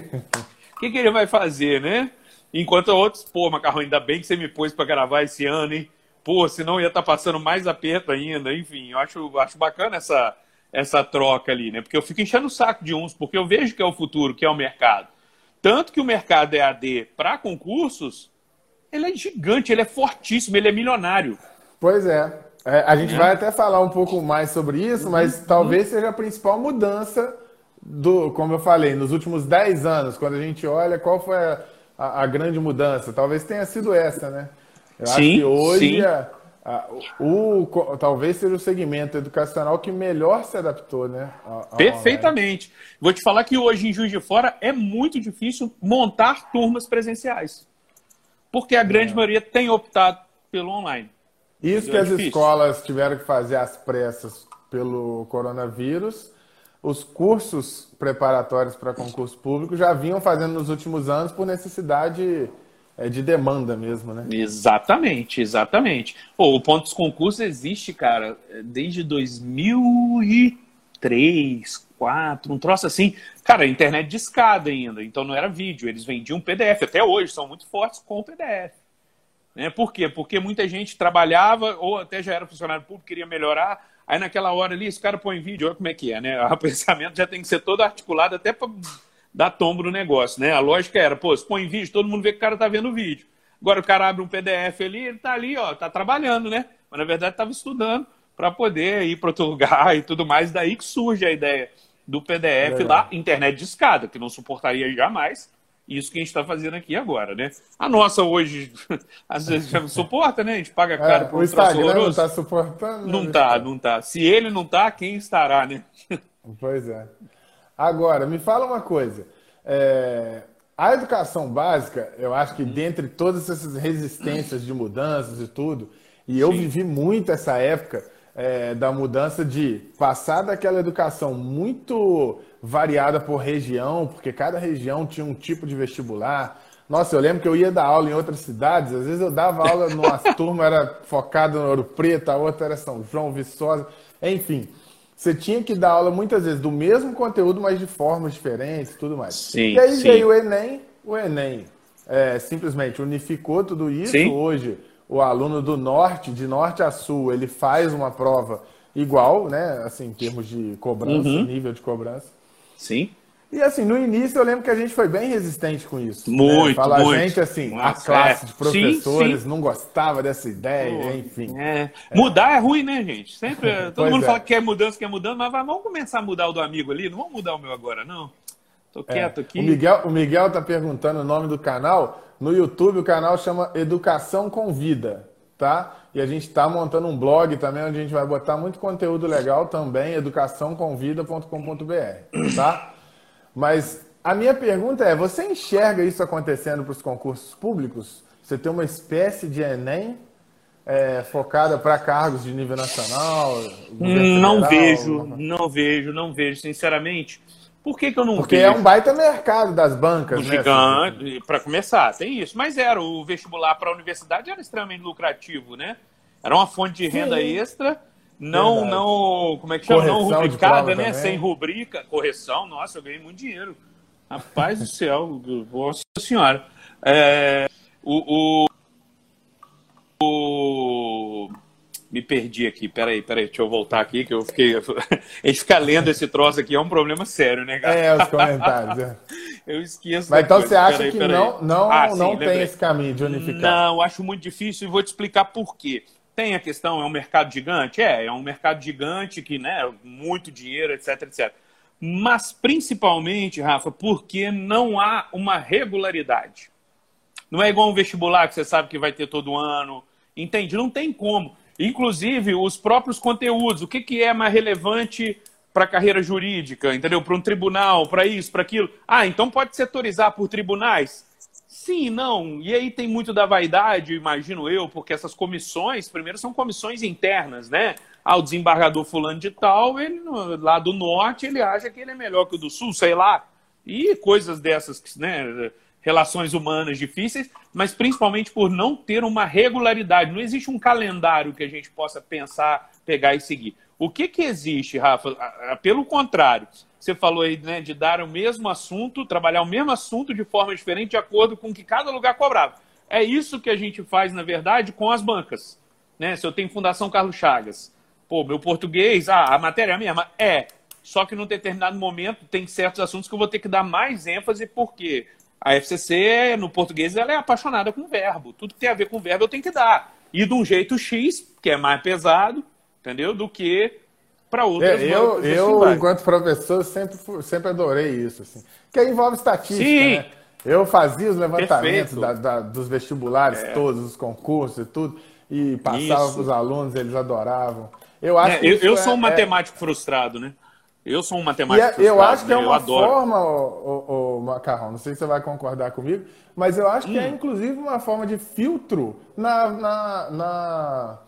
O que, que ele vai fazer, né? Enquanto outros, pô, Macarrão, ainda bem que você me pôs para gravar esse ano, hein? Pô, senão ia estar tá passando mais aperto ainda. Enfim, eu acho, acho bacana essa, essa troca ali, né? Porque eu fico enchendo o saco de uns, porque eu vejo que é o futuro, que é o mercado. Tanto que o mercado EAD para concursos, ele é gigante, ele é fortíssimo, ele é milionário. Pois é. é a gente é. vai até falar um pouco mais sobre isso, mas uhum. talvez seja a principal mudança do, como eu falei, nos últimos 10 anos, quando a gente olha qual foi a, a, a grande mudança, talvez tenha sido essa, né? Eu sim, acho que hoje a, o, o, talvez seja o segmento educacional que melhor se adaptou, né? Perfeitamente. Online. Vou te falar que hoje em Juiz de Fora é muito difícil montar turmas presenciais. Porque a grande é. maioria tem optado pelo online. Isso que é as difícil. escolas tiveram que fazer às pressas pelo coronavírus os cursos preparatórios para concurso público já vinham fazendo nos últimos anos por necessidade é, de demanda mesmo, né? Exatamente, exatamente. Pô, o ponto dos concursos existe, cara, desde 2003, 2004, um troço assim. Cara, a internet de escada ainda, então não era vídeo, eles vendiam PDF. Até hoje são muito fortes com PDF. Né? Por quê? Porque muita gente trabalhava ou até já era funcionário público, queria melhorar Aí naquela hora ali, esse cara põe vídeo, olha como é que é, né? O pensamento já tem que ser todo articulado até para dar tombo no negócio, né? A lógica era, pô, se põe vídeo, todo mundo vê que o cara tá vendo o vídeo. Agora o cara abre um PDF ali, ele tá ali, ó, tá trabalhando, né? Mas na verdade estava estudando para poder ir para outro lugar e tudo mais. Daí que surge a ideia do PDF é. lá, internet de escada, que não suportaria jamais isso que a gente está fazendo aqui agora, né? A nossa hoje, às vezes já não suporta, né? A gente paga caro é, por um O Instagram não está suportando. Não está, não está. Se ele não está, quem estará, né? Pois é. Agora, me fala uma coisa. É, a educação básica, eu acho que dentre todas essas resistências de mudanças e tudo, e eu Sim. vivi muito essa época é, da mudança de passar daquela educação muito variada por região, porque cada região tinha um tipo de vestibular. Nossa, eu lembro que eu ia dar aula em outras cidades, às vezes eu dava aula numa turma, era focada no Ouro Preto, a outra era São João, Viçosa, enfim. Você tinha que dar aula muitas vezes do mesmo conteúdo, mas de formas diferentes e tudo mais. Sim, e aí sim. veio o Enem, o Enem é, simplesmente unificou tudo isso. Sim. Hoje, o aluno do norte, de norte a sul, ele faz uma prova igual, né? Assim, em termos de cobrança, uhum. nível de cobrança. Sim. E assim, no início eu lembro que a gente foi bem resistente com isso. Muito, né? Fala, muito. A gente, assim, Nossa, a classe é. de professores sim, sim. não gostava dessa ideia, enfim. É. É. Mudar é ruim, né, gente? Sempre, todo mundo é. fala que quer mudança, quer mudança, mas vamos começar a mudar o do amigo ali, não vamos mudar o meu agora, não. Tô é. quieto aqui. O Miguel, o Miguel tá perguntando o nome do canal. No YouTube o canal chama Educação com Vida, tá? E a gente está montando um blog também, onde a gente vai botar muito conteúdo legal também, educaçãoconvida.com.br, tá? Mas a minha pergunta é: você enxerga isso acontecendo para os concursos públicos? Você tem uma espécie de Enem é, focada para cargos de nível nacional? Não federal, vejo, não vejo, não vejo, sinceramente. Por que, que eu não Porque vejo? é um baita mercado das bancas, né? Gigante, para começar, tem isso. Mas era, o vestibular para a universidade era extremamente lucrativo, né? Era uma fonte de renda Sim. extra não, não, como é que chama? Correção não rubricada, né? Também. Sem rubrica, correção. Nossa, eu ganhei muito dinheiro. Rapaz do céu, nossa senhora. É, o, o, o, me perdi aqui, peraí, peraí, deixa eu voltar aqui, que eu fiquei. A gente ficar lendo esse troço aqui é um problema sério, né, cara? É, os comentários. É. eu esqueço. Mas então você acha peraí, que peraí. não, não, ah, não sim, tem esse caminho de unificar? Não, acho muito difícil e vou te explicar por quê. Tem a questão, é um mercado gigante? É, é um mercado gigante que, né, muito dinheiro, etc, etc. Mas principalmente, Rafa, porque não há uma regularidade. Não é igual um vestibular que você sabe que vai ter todo ano. Entende? Não tem como. Inclusive, os próprios conteúdos. O que, que é mais relevante para a carreira jurídica, entendeu? Para um tribunal, para isso, para aquilo. Ah, então pode setorizar por tribunais? Sim, não. E aí tem muito da vaidade, imagino eu, porque essas comissões, primeiro, são comissões internas, né? Ah, o desembargador fulano de tal, ele lá do norte, ele acha que ele é melhor que o do sul, sei lá. E coisas dessas, né? Relações humanas difíceis, mas principalmente por não ter uma regularidade. Não existe um calendário que a gente possa pensar, pegar e seguir. O que, que existe, Rafa? Pelo contrário, você falou aí né, de dar o mesmo assunto, trabalhar o mesmo assunto de forma diferente, de acordo com o que cada lugar cobrava. É isso que a gente faz, na verdade, com as bancas. Né? Se eu tenho Fundação Carlos Chagas, pô, meu português, ah, a matéria é a mesma? É. Só que num determinado momento tem certos assuntos que eu vou ter que dar mais ênfase, porque a FCC, no português, ela é apaixonada com verbo. Tudo que tem a ver com verbo eu tenho que dar. E de um jeito X, que é mais pesado, entendeu? Do que para outras é, eu, eu enquanto professor, sempre, sempre adorei isso. Assim. Que envolve estatística, Sim. né? Eu fazia os levantamentos da, da, dos vestibulares, é. todos os concursos e tudo, e passava para os alunos, eles adoravam. Eu acho é, eu, eu sou um é, é matemático frustrado, né? Eu sou um matemático é, frustrado. Eu acho que é né? uma forma, o, o, o, Macarrão, não sei se você vai concordar comigo, mas eu acho hum. que é hum. inclusive uma forma de filtro na, na, na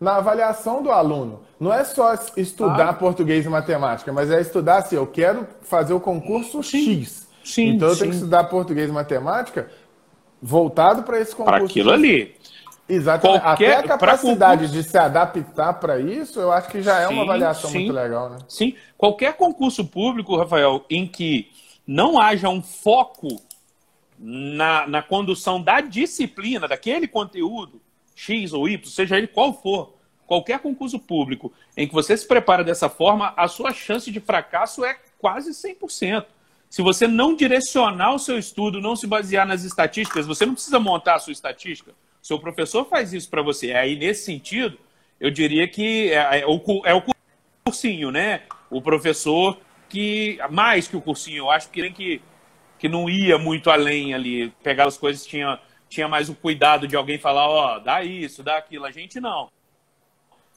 na avaliação do aluno. Não é só estudar ah. português e matemática, mas é estudar assim, eu quero fazer o concurso sim. X. Sim, então eu sim. tenho que estudar português e matemática voltado para esse concurso. Para aquilo ali. Exatamente. Qualquer, Até a capacidade de se adaptar para isso, eu acho que já é sim, uma avaliação muito legal, né? Sim. Qualquer concurso público, Rafael, em que não haja um foco na, na condução da disciplina, daquele conteúdo, X ou Y, seja ele qual for, qualquer concurso público em que você se prepara dessa forma, a sua chance de fracasso é quase 100%. Se você não direcionar o seu estudo, não se basear nas estatísticas, você não precisa montar a sua estatística. Seu professor faz isso para você. Aí, nesse sentido, eu diria que é, é, o, é cursinho, né? O professor que, mais que o cursinho, eu acho que, que, que não ia muito além ali, pegar as coisas, tinha tinha mais o cuidado de alguém falar, ó, oh, dá isso, dá aquilo. A gente não.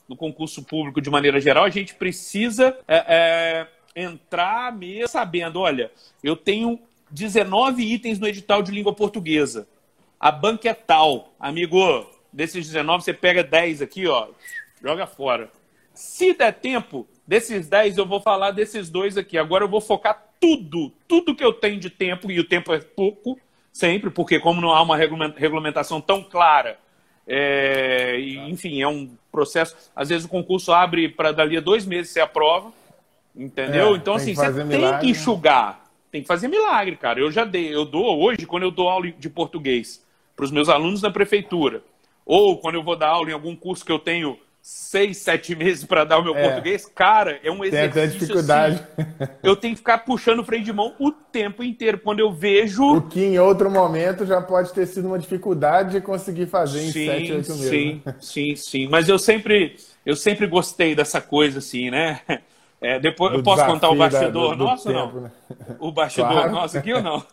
No concurso público, de maneira geral, a gente precisa é, é, entrar mesmo sabendo, olha, eu tenho 19 itens no edital de língua portuguesa. A banca é tal. Amigo, desses 19, você pega 10 aqui, ó, joga fora. Se der tempo, desses 10 eu vou falar desses dois aqui. Agora eu vou focar tudo, tudo que eu tenho de tempo, e o tempo é pouco, sempre, porque como não há uma regulamentação tão clara, é, e, enfim, é um processo. Às vezes o concurso abre para dali a dois meses você aprova, entendeu? É, então, assim, você milagre, tem que enxugar, tem que fazer milagre, cara. Eu já dei, eu dou hoje, quando eu dou aula de português para os meus alunos da prefeitura, ou quando eu vou dar aula em algum curso que eu tenho seis, sete meses para dar o meu é. português, cara, é um exercício. Tem dificuldade. Assim, eu tenho que ficar puxando o freio de mão o tempo inteiro. Quando eu vejo. O que em outro momento já pode ter sido uma dificuldade de conseguir fazer em sim, sete, oito meses. Sim, né? sim, sim. Mas eu sempre, eu sempre gostei dessa coisa, assim, né? É, depois, eu posso contar o bastidor da, do, nosso tempo, não? Né? O bastidor claro. nosso aqui ou não?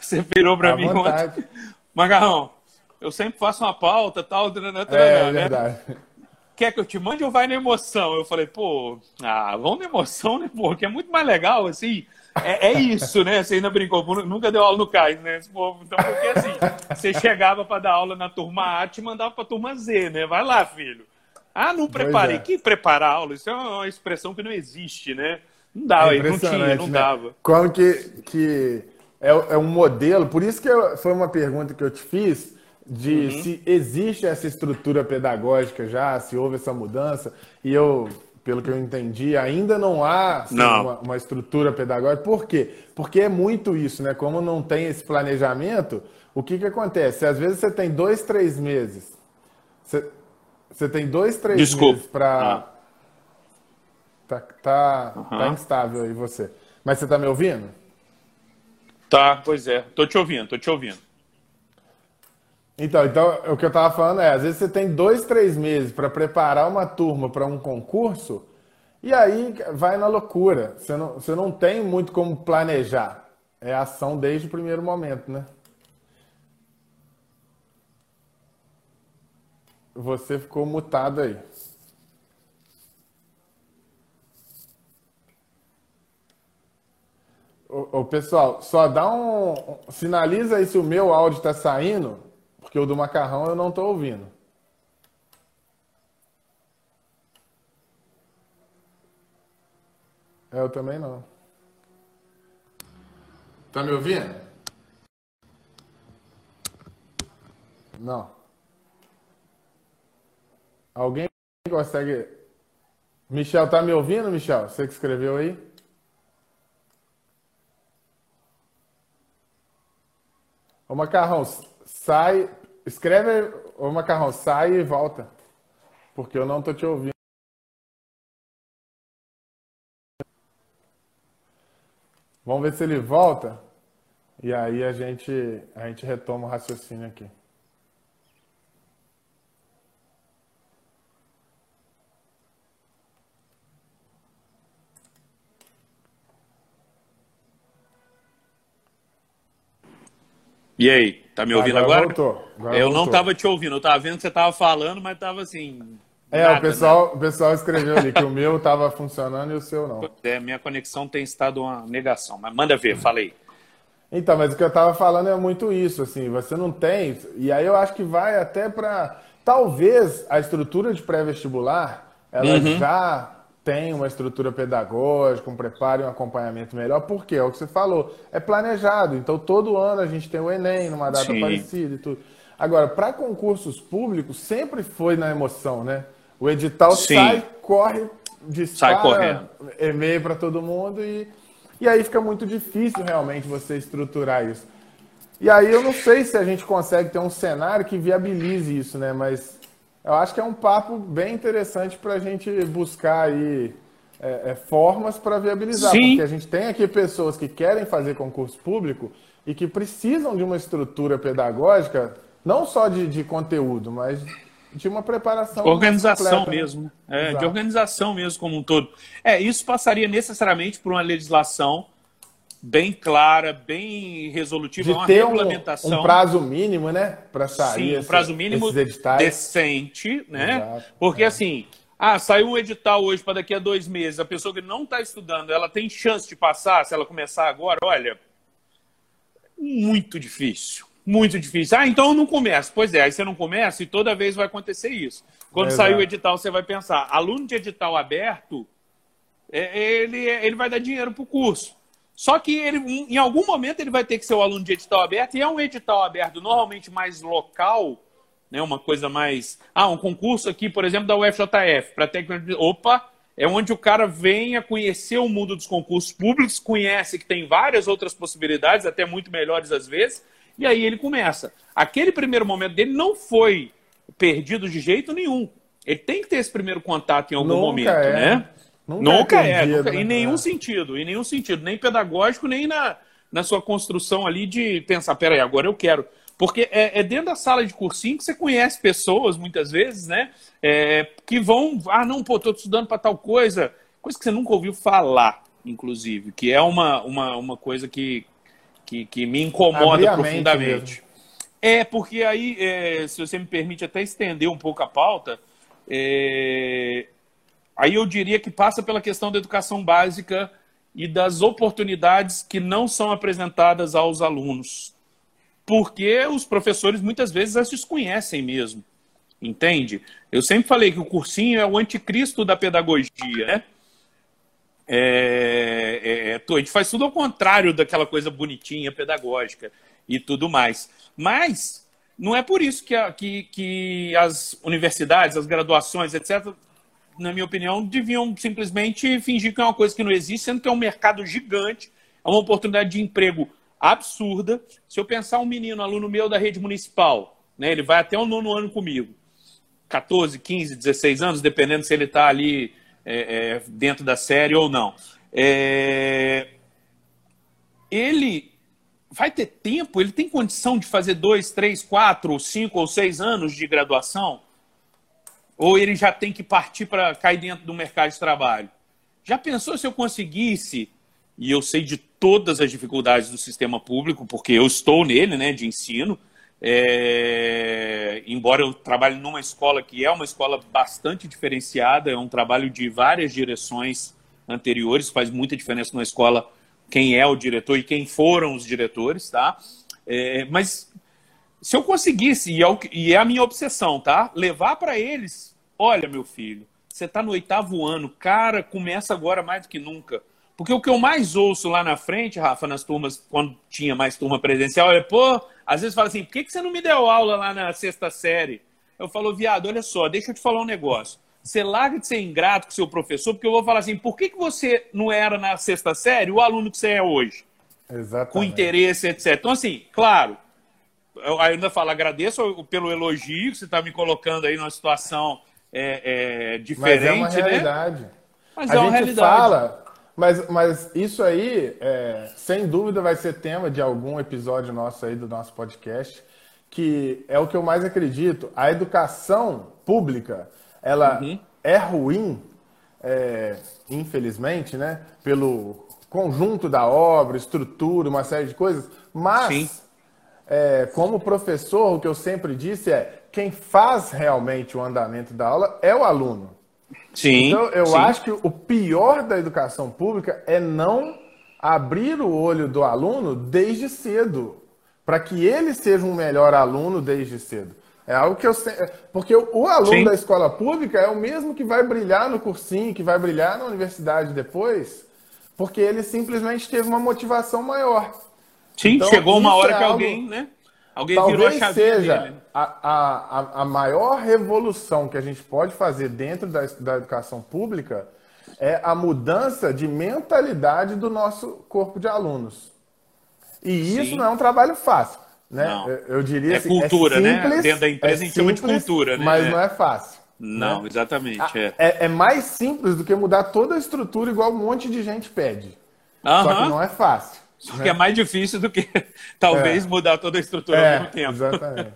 Você virou para mim ontem. Magarrão, eu sempre faço uma pauta tal. é, né? é verdade quer que eu te mande ou vai na emoção? Eu falei, pô, ah, vamos na emoção, né, pô, que é muito mais legal, assim. É, é isso, né? Você ainda brincou, nunca deu aula no CAIS, né? Pô, então, porque assim, você chegava para dar aula na turma A te mandava para turma Z, né? Vai lá, filho. Ah, não preparei. É. Que preparar aula? Isso é uma expressão que não existe, né? Não dava, é não tinha, não né? dava. Como que, que é, é um modelo, por isso que eu, foi uma pergunta que eu te fiz, de uhum. se existe essa estrutura pedagógica já, se houve essa mudança, e eu, pelo que eu entendi, ainda não há assim, não. Uma, uma, estrutura pedagógica. Por quê? Porque é muito isso, né? Como não tem esse planejamento, o que, que acontece? Às vezes você tem dois, três meses. Você, você tem dois, três Desculpa. meses para. Ah. Tá, tá, uhum. tá instável aí você. Mas você tá me ouvindo? Tá, pois é. Tô te ouvindo, tô te ouvindo. Então, então, o que eu estava falando é, às vezes você tem dois, três meses para preparar uma turma para um concurso e aí vai na loucura. Você não, você não tem muito como planejar. É ação desde o primeiro momento, né? Você ficou mutado aí. Ô, pessoal, só dá um. Sinaliza aí se o meu áudio está saindo, porque o do macarrão eu não estou ouvindo. É, eu também não. Tá me ouvindo? Não. Alguém consegue. Michel, tá me ouvindo, Michel? Você que escreveu aí? Ô Macarrão, sai. Escreve, ô Macarrão, sai e volta. Porque eu não tô te ouvindo. Vamos ver se ele volta. E aí a gente, a gente retoma o raciocínio aqui. E aí, tá me ouvindo agora? agora? Voltou. Agora eu voltou. não tava te ouvindo, eu tava vendo que você tava falando, mas tava assim. É, nada, o, pessoal, o pessoal escreveu ali que o meu tava funcionando e o seu não. Né? É, minha conexão tem estado uma negação, mas manda ver, falei. Então, mas o que eu tava falando é muito isso, assim, você não tem, e aí eu acho que vai até para talvez a estrutura de pré-vestibular, ela Uhum. já tem uma estrutura pedagógica, um preparo e um acompanhamento melhor, porque é o que você falou, é planejado. Então, todo ano a gente tem o Enem numa data Sim. parecida e tudo. Agora, para concursos públicos, sempre foi na emoção, né? O edital Sim. sai, corre, dispara, Sai correndo. e-mail para todo mundo e, e aí fica muito difícil realmente você estruturar isso. E aí eu não sei se a gente consegue ter um cenário que viabilize isso, né? Mas eu acho que é um papo bem interessante para a gente buscar aí é, é, formas para viabilizar, Sim. porque a gente tem aqui pessoas que querem fazer concurso público e que precisam de uma estrutura pedagógica, não só de, de conteúdo, mas de uma preparação Organização completa, né? mesmo. É, de organização mesmo como um todo. É, isso passaria necessariamente por uma legislação bem clara, bem resolutiva, de uma ter um, regulamentação. um prazo mínimo, né, para sair Sim, um prazo mínimo decente, né? Exato, Porque é. assim, ah, saiu um edital hoje para daqui a dois meses, a pessoa que não está estudando, ela tem chance de passar se ela começar agora? Olha, muito difícil. Muito difícil. Ah, então eu não começo. Pois é, aí você não começa e toda vez vai acontecer isso. Quando Exato. sair o edital, você vai pensar, aluno de edital aberto, é- ele, ele vai dar dinheiro para o curso. Só que ele, em algum momento ele vai ter que ser o aluno de edital aberto, e é um edital aberto normalmente mais local, né, uma coisa mais. Ah, um concurso aqui, por exemplo, da UFJF, para técnico. Opa! É onde o cara vem a conhecer o mundo dos concursos públicos, conhece que tem várias outras possibilidades, até muito melhores às vezes, e aí ele começa. Aquele primeiro momento dele não foi perdido de jeito nenhum. Ele tem que ter esse primeiro contato em algum Nunca momento, é. né? Nunca Nunca, é é, nunca- né? em nenhum É. sentido, em nenhum sentido, nem pedagógico, nem na, na sua construção ali de pensar, peraí, agora eu quero. Porque é, é dentro da sala de cursinho que você conhece pessoas, muitas vezes, né? é, que vão, ah, não, pô, tô estudando para tal coisa, coisa que você nunca ouviu falar, inclusive, que é uma, uma, uma coisa que, que, que me incomoda profundamente. mesmo. É, porque aí, é, se você me permite até estender um pouco a pauta, é, aí eu diria que passa pela questão da educação básica e das oportunidades que não são apresentadas aos alunos. Porque os professores muitas vezes as desconhecem mesmo. Entende? Eu sempre falei que o cursinho é o anticristo da pedagogia, né? É, é, é, a gente faz tudo ao contrário daquela coisa bonitinha, pedagógica e tudo mais. Mas não é por isso que, a- que, que as universidades, as graduações, etc., na minha opinião, deviam simplesmente fingir que é uma coisa que não existe, sendo que é um mercado gigante, é uma oportunidade de emprego absurda. Se eu pensar um menino, aluno meu da rede municipal, né, ele vai até o nono ano comigo, 14, 15, 16 anos, dependendo se ele está ali é, é, dentro da série ou não. É, Ele vai ter tempo, ele tem condição de fazer dois, três, quatro, cinco ou seis anos de graduação? Ou ele já tem que partir para cair dentro do mercado de trabalho? Já pensou se eu conseguisse, e eu sei de todas as dificuldades do sistema público, porque eu estou nele, né, de ensino, é, embora eu trabalhe numa escola que é uma escola bastante diferenciada, é um trabalho de várias direções anteriores, faz muita diferença numa escola quem é o diretor e quem foram os diretores, tá? É, mas se eu conseguisse, e é, o, e é a minha obsessão, tá? Levar para eles, olha, meu filho, você está no oitavo ano, cara, começa agora mais do que nunca. Porque o que eu mais ouço lá na frente, Rafa, nas turmas, quando tinha mais turma presencial, é, pô, às vezes fala assim, por que, que você não me deu aula lá na sexta série? Eu falo, viado, olha só, deixa eu te falar um negócio. Você larga de ser ingrato com seu professor, porque eu vou falar assim, por que, que você não era na sexta série o aluno que você é hoje? Exatamente. Com interesse, etc. Então, assim, claro, eu ainda falo, agradeço pelo elogio que você está me colocando aí numa situação é, é, diferente, Mas é uma né? realidade. Né? Mas a é uma gente realidade. fala, mas, mas isso aí, é, sem dúvida, vai ser tema de algum episódio nosso aí do nosso podcast, que é o que eu mais acredito. A educação pública, ela uhum. é ruim, é, infelizmente, né? Pelo conjunto da obra, estrutura, uma série de coisas, mas é, como professor, o que eu sempre disse é quem faz realmente o andamento da aula é o aluno. Sim. Então, eu sim. acho que o pior da educação pública é não abrir o olho do aluno desde cedo, para que ele seja um melhor aluno desde cedo. É algo que eu sei. Porque o aluno sim. da escola pública é o mesmo que vai brilhar no cursinho, que vai brilhar na universidade depois, porque ele simplesmente teve uma motivação maior. Sim, então, chegou uma hora é que algo... alguém, né? Alguém Talvez virou a seja dele. A, a, a maior revolução que a gente pode fazer dentro da, da educação pública é a mudança de mentalidade do nosso corpo de alunos. E Sim. isso não é um trabalho fácil. Né? Não. Eu diria é assim, cultura, é né? simples, Dentro da empresa é a gente chama de simples, cultura, né? Mas É. não é fácil. Não, né? exatamente. É. É, é mais simples do que mudar toda a estrutura igual um monte de gente pede. Só que não é fácil. Só né? que é mais difícil do que talvez É. mudar toda a estrutura É, ao mesmo tempo. Exatamente.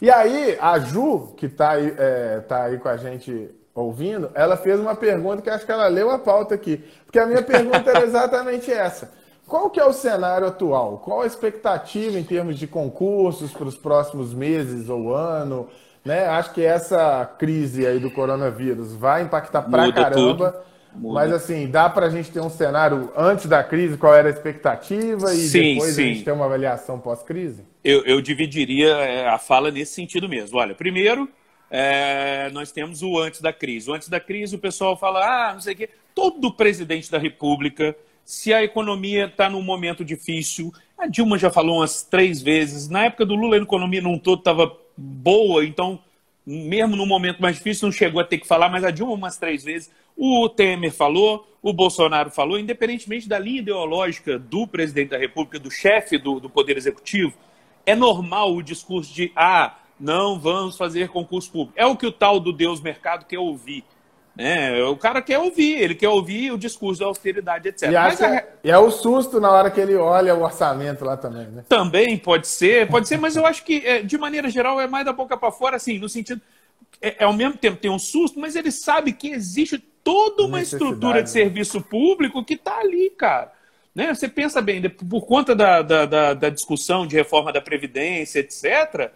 E aí, a Ju, que está aí, é, tá aí com a gente ouvindo, ela fez uma pergunta que acho que ela leu a pauta aqui. Porque a minha pergunta era exatamente essa. Qual que é o cenário atual? Qual a expectativa em termos de concursos para os próximos meses ou ano? Né? Acho que essa crise aí do coronavírus vai impactar pra Muda caramba. tudo. Muda. Mas assim, dá para a gente ter um cenário antes da crise, qual era a expectativa, e Sim, depois sim. a gente ter uma avaliação pós-crise? Eu, eu dividiria é, a fala nesse sentido mesmo. Olha, primeiro, é, nós temos o antes da crise. O antes da crise, o pessoal fala, ah, não sei o quê. Todo presidente da República, se a economia está num momento difícil, a Dilma já falou umas três vezes. Na época do Lula, a economia num todo estava boa, então, mesmo no momento mais difícil, não chegou a ter que falar, mas a Dilma umas três vezes. O Temer falou, o Bolsonaro falou, independentemente da linha ideológica do presidente da República, do chefe do, do Poder Executivo, é normal o discurso de ah, não vamos fazer concurso público. É o que o tal do Deus Mercado quer ouvir. Né? O cara quer ouvir, ele quer ouvir o discurso da austeridade, etc. E, a- é, e é o susto na hora que ele olha o orçamento lá também, né? Também pode ser, pode ser, mas eu acho que, é, de maneira geral, é mais da boca para fora, assim, no sentido. É, é ao mesmo tempo tem um susto, mas ele sabe que existe toda uma estrutura de serviço público que está ali, cara. Né? Você pensa bem, por conta da, da, da- da discussão de reforma da Previdência, etc.,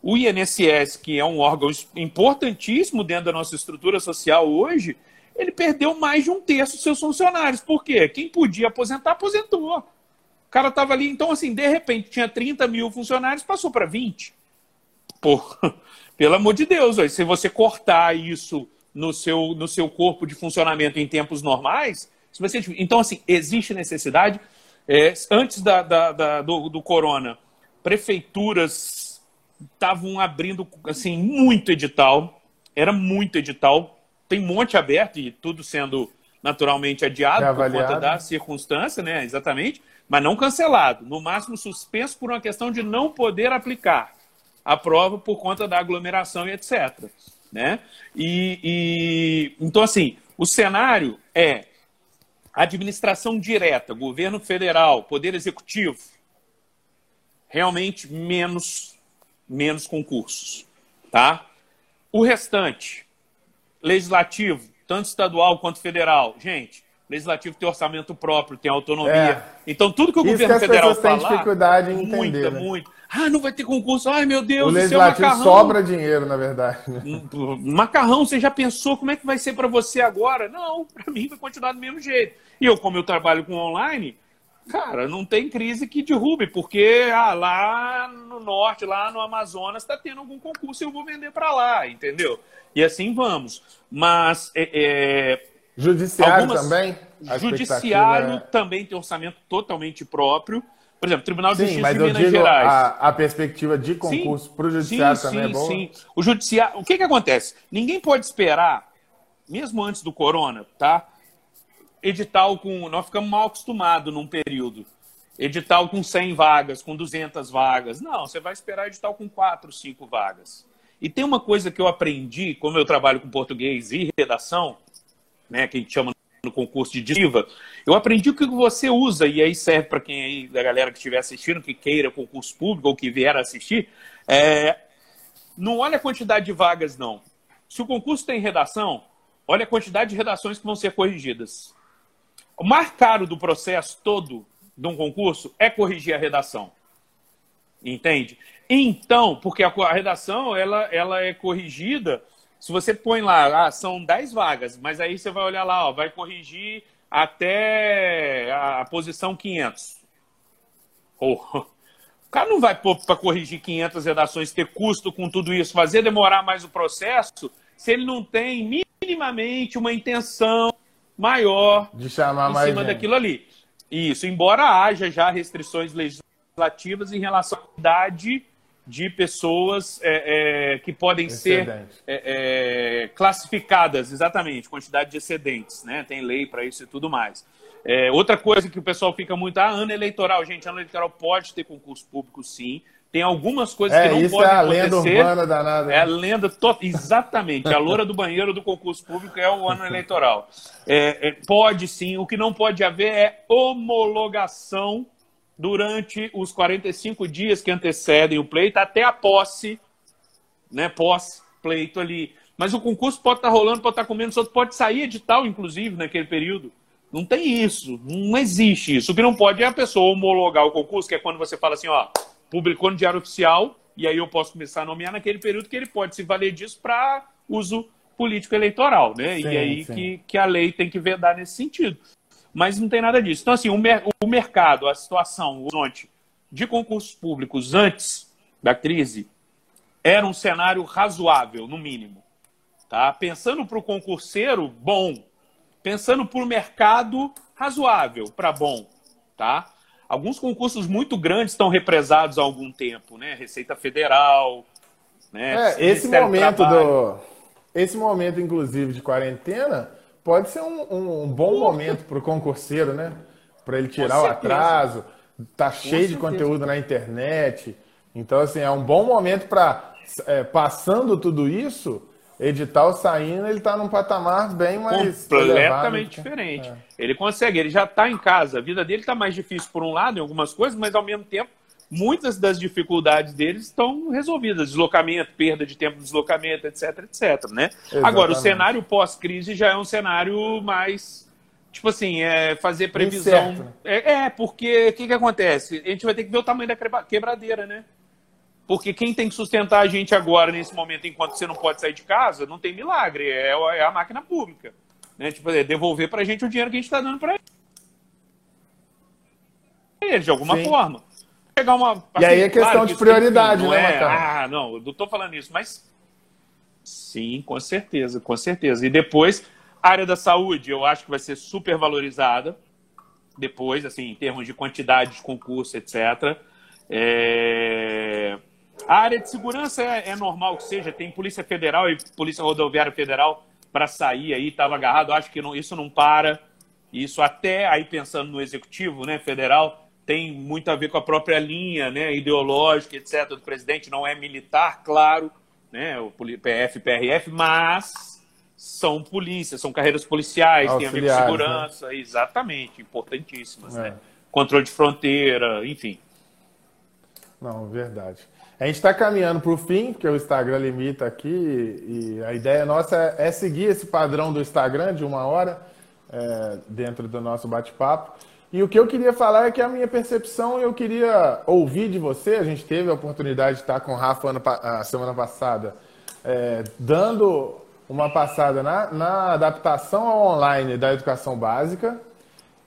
o INSS, que é um órgão importantíssimo dentro da nossa estrutura social hoje, ele perdeu mais de um terço dos seus funcionários. Por quê? Quem podia aposentar, aposentou. O cara estava ali, então, assim, de repente tinha 30 mil funcionários, passou para 20. Pô, pelo amor de Deus, ó, se você cortar isso no seu, no seu corpo de funcionamento em tempos normais, se você, então, assim, existe necessidade. É, antes da, da- da- do, do corona, prefeituras estavam abrindo assim muito edital, era muito edital, tem um monte aberto e tudo sendo naturalmente adiado por conta da circunstância, né? Exatamente, mas não cancelado, no máximo suspenso por uma questão de não poder aplicar a prova por conta da aglomeração e etc. Né? E, e- então assim, o cenário é administração direta, governo federal, poder executivo, realmente menos menos concursos, tá? O restante, legislativo, tanto estadual quanto federal, gente, legislativo tem orçamento próprio, tem autonomia. É. Então tudo que o Isso governo que federal falar, dificuldade em entender, muita, né? muito. Ah, não vai ter concurso. Ai, meu Deus, O seu legislativo macarrão. sobra dinheiro, na verdade. Né? Macarrão, você já pensou como é que vai ser para você agora? Não, para mim vai continuar do mesmo jeito. E eu, como eu trabalho com online, Cara, não tem crise que derrube, porque ah, lá no norte, lá no Amazonas, está tendo algum concurso e eu vou vender para lá, entendeu? E assim vamos. Mas. É, é, judiciário algumas... também? judiciário é... também tem orçamento totalmente próprio. Por exemplo, Tribunal de sim, Justiça de Minas Gerais. A, a, perspectiva de concurso para o judiciário sim, também é sim, é boa? Sim, O judiciário. O que, que acontece? Ninguém pode esperar, mesmo antes do corona, tá? Edital com. Nós ficamos mal acostumados num período. Edital com 100 vagas, com 200 vagas. Não, você vai esperar edital com 4, 5 vagas. E tem uma coisa que eu aprendi, como eu trabalho com português e redação, né, que a gente chama no concurso de diva, eu aprendi o que você usa, e aí serve para quem aí, da galera que estiver assistindo, que queira concurso público ou que vier assistir, é, não olha a quantidade de vagas, não. Se o concurso tem redação, olha a quantidade de redações que vão ser corrigidas. O mais caro do processo todo de um concurso é corrigir a redação. Entende? Então, porque a, redação ela, ela é corrigida se você põe lá, ah, são 10 vagas, mas aí você vai olhar lá, ó, vai corrigir até a posição 500. Oh, o cara não vai para corrigir 500 redações, ter custo com tudo isso, fazer demorar mais o processo, se ele não tem minimamente uma intenção maior de chamar em mais cima gente. daquilo ali. Isso, embora haja já restrições legislativas em relação à idade de pessoas é, é, que podem ser é, é, classificadas, exatamente, quantidade de excedentes, né? Tem lei para isso e tudo mais. É, outra coisa que o pessoal fica muito, ah, ano eleitoral, gente, ano eleitoral pode ter concurso público, sim. Tem algumas coisas é, que não isso podem é a acontecer. lenda urbana danada. É a lenda, to... exatamente, a loura do banheiro do concurso público é o ano eleitoral. Pode sim, o que não pode haver é homologação durante os 45 dias que antecedem o pleito, até a posse, né, pós-pleito ali. Mas o concurso pode estar rolando, pode estar comendo, pode sair edital, inclusive, naquele período. Não tem isso, não existe isso. O que não pode é a pessoa homologar o concurso, que é quando você fala assim, ó, publicou no Diário Oficial, e aí eu posso começar a nomear naquele período que ele pode se valer disso para uso político eleitoral, né? Sim, e aí que, que a lei tem que vedar nesse sentido mas não tem nada disso. Então, assim, o, mer o mercado, a situação, o horizonte de concursos públicos antes da crise era um cenário razoável, no mínimo. Tá? Pensando para o concurseiro, bom. Pensando para o mercado, razoável para bom. Tá? Alguns concursos muito grandes estão represados há algum tempo, né? Receita Federal, né? É, esse momento do, esse momento, inclusive, de quarentena, pode ser um, um bom momento para o concurseiro, né? Para ele tirar o atraso. Tá cheio de conteúdo na internet. Então, assim, é um bom momento para, é, passando tudo isso, edital saindo, ele está num patamar bem mais. Completamente diferente. É. Ele consegue, ele já está em casa. A vida dele está mais difícil por um lado, em algumas coisas, mas ao mesmo tempo muitas das dificuldades deles estão resolvidas. Deslocamento, perda de tempo de deslocamento, etc, etc. Né? Agora, o cenário pós-crise já é um cenário mais. Tipo assim, é fazer previsão. É, é, porque o que, que acontece? A gente vai ter que ver o tamanho da quebradeira, né? Porque quem tem que sustentar a gente agora, nesse momento, enquanto você não pode sair de casa, não tem milagre. É, é a máquina pública. Né? Tipo, é devolver para a gente o dinheiro que a gente está dando para eles, de alguma Sim. forma pegar uma. Assim, e aí é questão claro, de prioridade, não né, é, Ah, não, eu não estou falando isso, mas. Sim, com certeza, com certeza. E depois, a área da saúde, eu acho que vai ser super valorizada. Depois, assim, em termos de quantidade de concurso, etc. É... A área de segurança é, é, normal que seja, tem Polícia Federal e Polícia Rodoviária Federal para sair aí, estava agarrado, acho que não, isso não para. Isso até aí pensando no executivo né, federal, tem muito a ver com a própria linha né, ideológica, etc., do presidente. Não é militar, claro, né, o PF, PRF, mas são polícias, são carreiras policiais, tem a ver com né? segurança, né? exatamente, importantíssimas. É. Né? Controle de fronteira, enfim. Não, verdade. A gente está caminhando para o fim, porque o Instagram limita aqui, e a ideia nossa é seguir esse padrão do Instagram de uma hora é, dentro do nosso bate-papo. E o que eu queria falar é que a minha percepção, eu queria ouvir de você. A gente teve a oportunidade de estar com o Rafa a semana passada, é, dando uma passada na, na adaptação ao online da educação básica.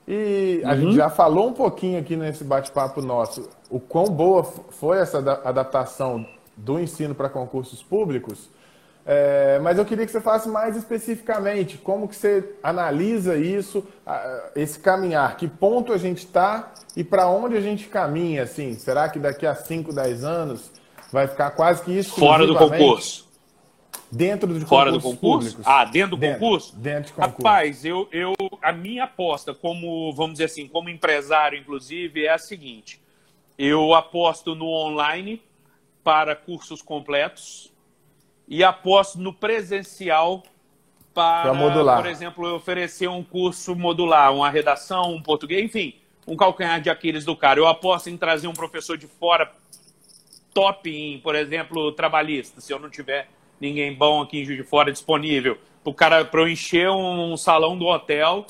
E a uhum. gente já falou um pouquinho aqui nesse bate-papo nosso o quão boa foi essa adaptação do ensino para concursos públicos. É, mas eu queria que você falasse mais especificamente como que você analisa isso, esse caminhar, que ponto a gente está e para onde a gente caminha, assim. Será que daqui a 5, 10 anos vai ficar quase que isso? Fora do concurso. Dentro do Fora do concurso? Públicos? Ah, dentro do dentro, concurso? Dentro de concurso. Rapaz, eu, eu, a minha aposta, como, vamos dizer assim, como empresário, inclusive, é a seguinte. Eu aposto no online para cursos completos e aposto no presencial para, por exemplo, oferecer um curso modular, uma redação, um português, enfim, um calcanhar de Aquiles do cara. Eu aposto em trazer um professor de fora top em, por exemplo, trabalhista, se eu não tiver ninguém bom aqui em Juiz de Fora disponível, para o cara para eu encher um salão do hotel,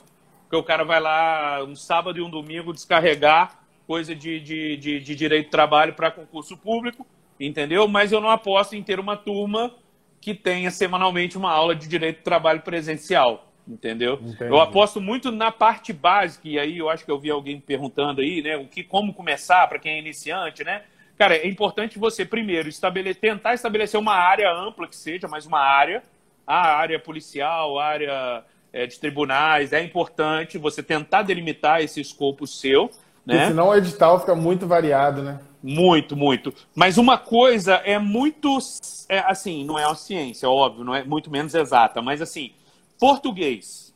que o cara vai lá um sábado e um domingo descarregar coisa de, de, de, de direito de trabalho para concurso público, entendeu? Mas eu não aposto em ter uma turma que tenha semanalmente uma aula de direito do trabalho presencial, entendeu? Entendi. Eu aposto muito na parte básica, e aí eu acho que eu vi alguém perguntando aí, né, o que, como começar para quem é iniciante, né? Cara, é importante você primeiro estabelecer, tentar estabelecer uma área ampla que seja, mas uma área, a área policial, a área é, de tribunais, é importante você tentar delimitar esse escopo seu, né? Porque senão o edital fica muito variado, né? Muito, muito. Mas uma coisa é muito. É, assim, não é uma ciência, óbvio, não é muito menos exata, mas assim, português,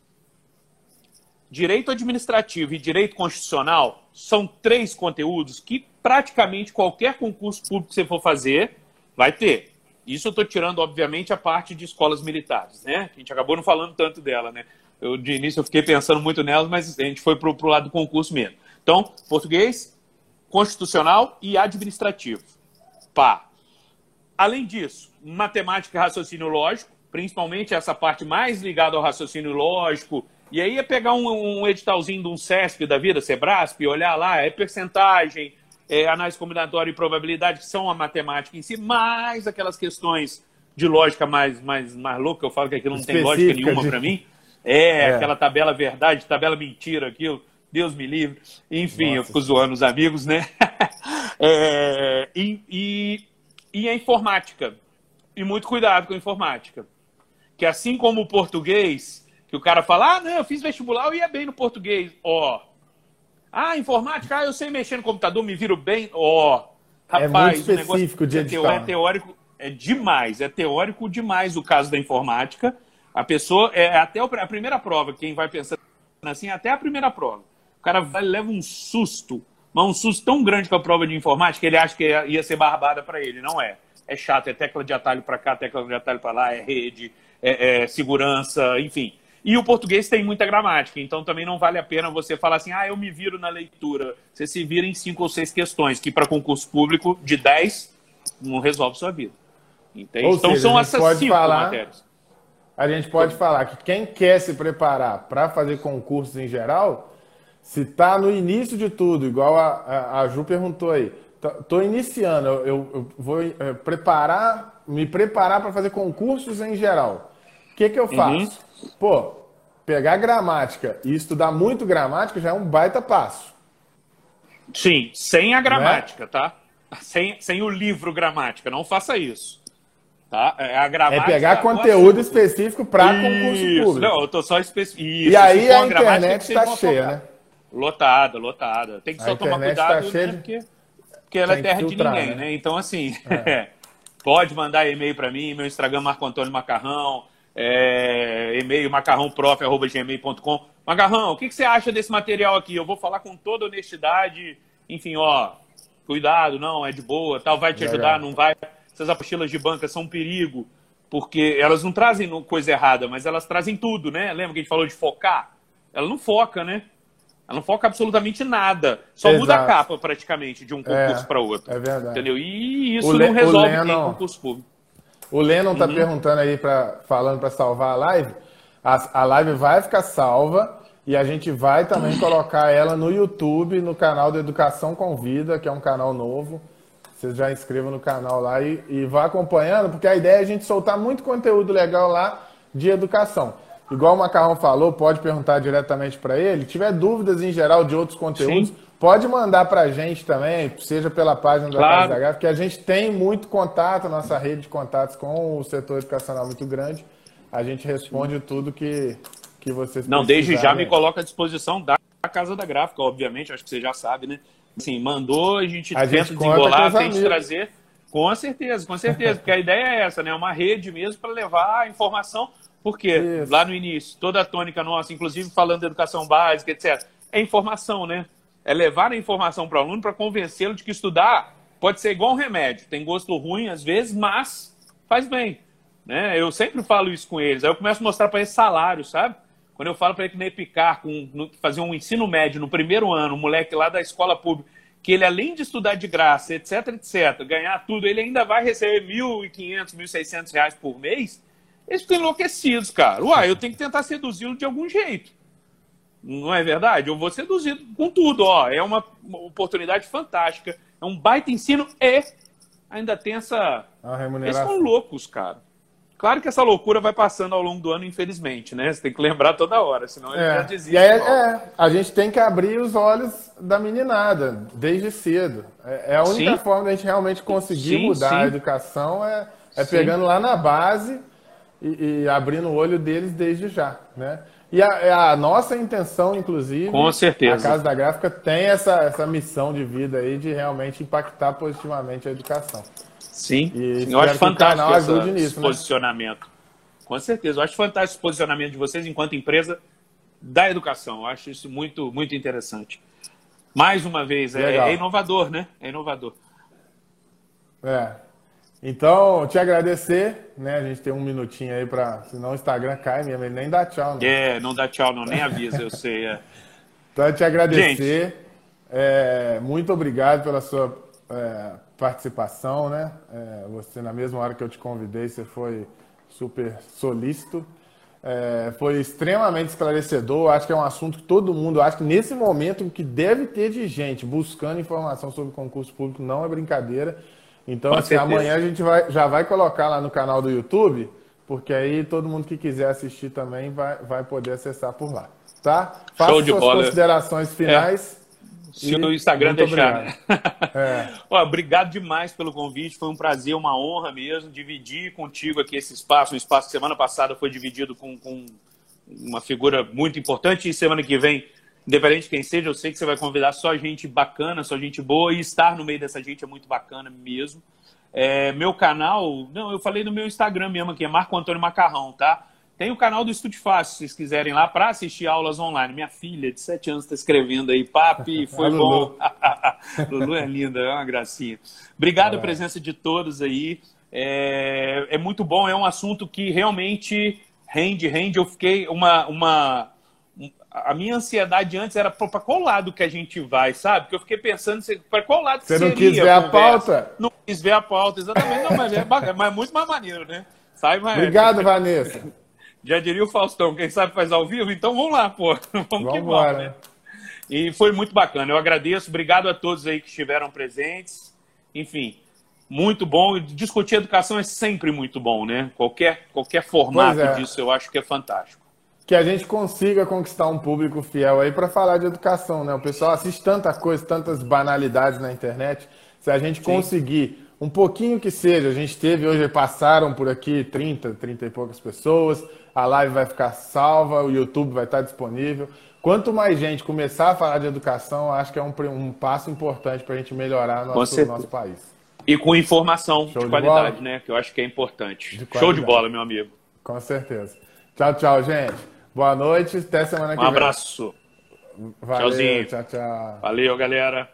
direito administrativo e direito constitucional são três conteúdos que praticamente qualquer concurso público que você for fazer vai ter. Isso eu estou tirando, obviamente, a parte de escolas militares, né? A gente acabou não falando tanto dela, né? Eu, de início eu fiquei pensando muito nelas, mas a gente foi para o lado do concurso mesmo. Então, português, constitucional e administrativo. Pá. Além disso, matemática e raciocínio lógico, principalmente essa parte mais ligada ao raciocínio lógico. E aí é pegar um, um editalzinho de um CESP da vida, Sebrasp, olhar lá, é percentagem, é análise combinatória e probabilidade, que são a matemática em si, mais aquelas questões de lógica mais, mais, mais louca, eu falo que aquilo não tem lógica nenhuma de... para mim. É, é, aquela tabela verdade, tabela mentira, aquilo. Deus me livre. Enfim, Nossa. eu fico zoando os amigos, né? é, e, e, e a informática. E muito cuidado com a informática. Que assim como o português, que o cara fala, ah, não, eu fiz vestibular, eu ia bem no português. Ó. Ah, informática, ah, eu sei mexer no computador, me viro bem. Ó. Rapaz, é muito específico de é, é teórico, é demais, é teórico demais o caso da informática. A pessoa, é até a primeira prova, quem vai pensando assim, até a primeira prova cara vai, leva um susto, mas um susto tão grande com a prova de informática que ele acha que ia ser barbada para ele. Não é. É chato, é tecla de atalho para cá, tecla de atalho para lá, é rede, é, é, segurança, enfim. E o português tem muita gramática, então também não vale a pena você falar assim, ah, eu me viro na leitura. Você se vira em cinco ou seis questões, que para concurso público, de dez, não resolve sua vida. Entende? então seja, são essas cinco falar, matérias. A gente pode falar que quem quer se preparar para fazer concursos em geral, se está no início de tudo, igual a, a, a Ju perguntou aí, estou iniciando, eu, eu vou é, preparar, me preparar para fazer concursos em geral. O que, que eu faço? Uhum. Pô, pegar gramática e estudar muito gramática já é um baita passo. Sim, sem a gramática, né? tá? Sem, sem o livro gramática, não faça isso. Tá? É, a gramática, é pegar conteúdo específico para concurso público. Não, eu tô só específico. E aí a, a internet está cheia, né? Lotada, lotada. Tem que só tomar tá cuidado, tá né? Porque, porque ela é terra filtrar, de ninguém, né? né? Então, assim, é. pode mandar e-mail para mim, meu Instagram Marco Antônio Macarrão, é, e-mail macarrãoprof.gmail.com. Macarrão, o que, que você acha desse material aqui? Eu vou falar com toda honestidade, enfim, ó, cuidado, não, é de boa, tal, vai te ajudar, não vai. Essas apostilas de banca são um perigo, porque elas não trazem coisa errada, mas elas trazem tudo, né? Lembra que a gente falou de focar? Ela não foca, né? Ela não foca absolutamente nada. Só Exato. muda a capa, praticamente, de um concurso é, para outro. É verdade. Entendeu? E isso não resolve Lennon, em concurso público. O Lennon está uhum. perguntando aí, pra, falando para salvar a live. A, a live vai ficar salva e a gente vai também colocar ela no YouTube, no canal do Educação Convida, que é um canal novo. Vocês já inscrevam no canal lá e, e vá acompanhando, porque a ideia é a gente soltar muito conteúdo legal lá de educação. Igual o Macarrão falou, pode perguntar diretamente para ele. tiver dúvidas em geral de outros conteúdos, Sim. pode mandar para a gente também, seja pela página da claro. Casa da Gráfica, que a gente tem muito contato, nossa rede de contatos com o setor educacional muito grande. A gente responde Sim. tudo que, que vocês Não, desde já me coloca à disposição da Casa da Gráfica, obviamente, acho que você já sabe, né? Assim, mandou, a gente a tenta gente desenrolar, tenta trazer. Com certeza, com certeza, porque a ideia é essa, né? Uma rede mesmo para levar a informação, porque Isso. lá no início, toda a tônica nossa, inclusive falando de educação básica, etc., é informação, né? É levar a informação para o aluno para convencê-lo de que estudar pode ser igual um remédio. Tem gosto ruim às vezes, mas faz bem. Né? Eu sempre falo isso com eles. Aí eu começo a mostrar para eles salário, sabe? Quando eu falo para ele que no Epicar, com, no, fazer um ensino médio no primeiro ano, um moleque lá da escola pública, que ele, além de estudar de graça, etc, etc, ganhar tudo, ele ainda vai receber R$ 1.500, 1.600 reais por mês, eles ficam enlouquecidos, cara. Uai, eu tenho que tentar seduzi-lo de algum jeito. Não é verdade? Eu vou seduzido com tudo, ó. É uma, uma oportunidade fantástica. É um baita ensino e ainda tem essa. Eles são loucos, cara. Claro que essa loucura vai passando ao longo do ano, infelizmente, né? Você tem que lembrar toda hora, senão ele é. já desiste. É, é, a gente tem que abrir os olhos da meninada desde cedo. É, é a única sim. forma da gente realmente conseguir sim, mudar sim. a educação é, é pegando lá na base e, e, abrindo o olho deles desde já, né? E a, é a, nossa intenção, inclusive, com certeza, a Casa da Gráfica tem essa, essa missão de vida aí de realmente impactar positivamente a educação. Sim, e eu acho fantástico esse né? posicionamento. Com certeza, eu acho fantástico esse posicionamento de vocês enquanto empresa da educação. Eu acho isso muito, muito interessante. Mais uma vez, é, é, inovador, né? É inovador. É. Então, te agradecer, né? A gente tem um minutinho aí para, senão o Instagram cai mesmo, ele nem dá tchau, né? É, não dá tchau, não, nem avisa, eu sei. É. Então, te agradecer. É, muito obrigado pela sua é, participação, né? É, você, na mesma hora que eu te convidei, você foi super solícito. É, foi extremamente esclarecedor. Acho que é um assunto que todo mundo, acho que nesse momento que deve ter de gente buscando informação sobre concurso público não é brincadeira. Então, assim, amanhã a gente vai, já vai colocar lá no canal do YouTube, porque aí todo mundo que quiser assistir também vai, vai poder acessar por lá. Tá? Faça Show de suas bola. considerações finais. É. Se o Instagram deixar. Né? É. Ó, obrigado demais pelo convite. Foi um prazer, uma honra mesmo dividir contigo aqui esse espaço. Um espaço que semana passada foi dividido com, com uma figura muito importante. E semana que vem, independente de quem seja, eu sei que você vai convidar só gente bacana, só gente boa. E estar no meio dessa gente é muito bacana mesmo. É, meu canal, não, eu falei no meu Instagram mesmo aqui, é Marco Antônio Macarrão, tá? Tem o canal do Estúdio Fácil, se vocês quiserem lá, para assistir aulas online. Minha filha, de 7 anos, está escrevendo aí. Papi, foi bom. Lulu é linda, é uma gracinha. Obrigado é. a presença de todos aí. É, é, muito bom, é um assunto que realmente rende, rende. Eu fiquei uma. uma a minha ansiedade antes era para qual lado que a gente vai, sabe? Porque eu fiquei pensando para qual lado Você não quis ver a, a pauta? Não quis ver a pauta, exatamente. Não, mas é, mas é muito mais maneiro, né? Sai, mas... Obrigado, Vanessa. Já diria o Faustão, quem sabe faz ao vivo, então vamos lá, pô. Vamos, vamos que vamos, né? E foi muito bacana. Eu agradeço, obrigado a todos aí que estiveram presentes. Enfim, muito bom. Discutir educação é sempre muito bom, né? Qualquer, qualquer formato é. disso eu acho que é fantástico. Que a gente consiga conquistar um público fiel aí para falar de educação, né? O pessoal assiste tanta coisa, tantas banalidades na internet. Se a gente Sim. conseguir um pouquinho que seja, a gente teve hoje, passaram por aqui 30, 30 e poucas pessoas, a live vai ficar salva, o YouTube vai estar disponível. Quanto mais gente começar a falar de educação, acho que é um, um passo importante para a gente melhorar nosso, nosso país. E com informação Show de, de qualidade, né? Que eu acho que é importante. De Show de bola, meu amigo. Com certeza. Tchau, tchau, gente. Boa noite. Até semana que um vem. Um abraço. Valeu, Tchauzinho. Tchau, tchau. Valeu, galera.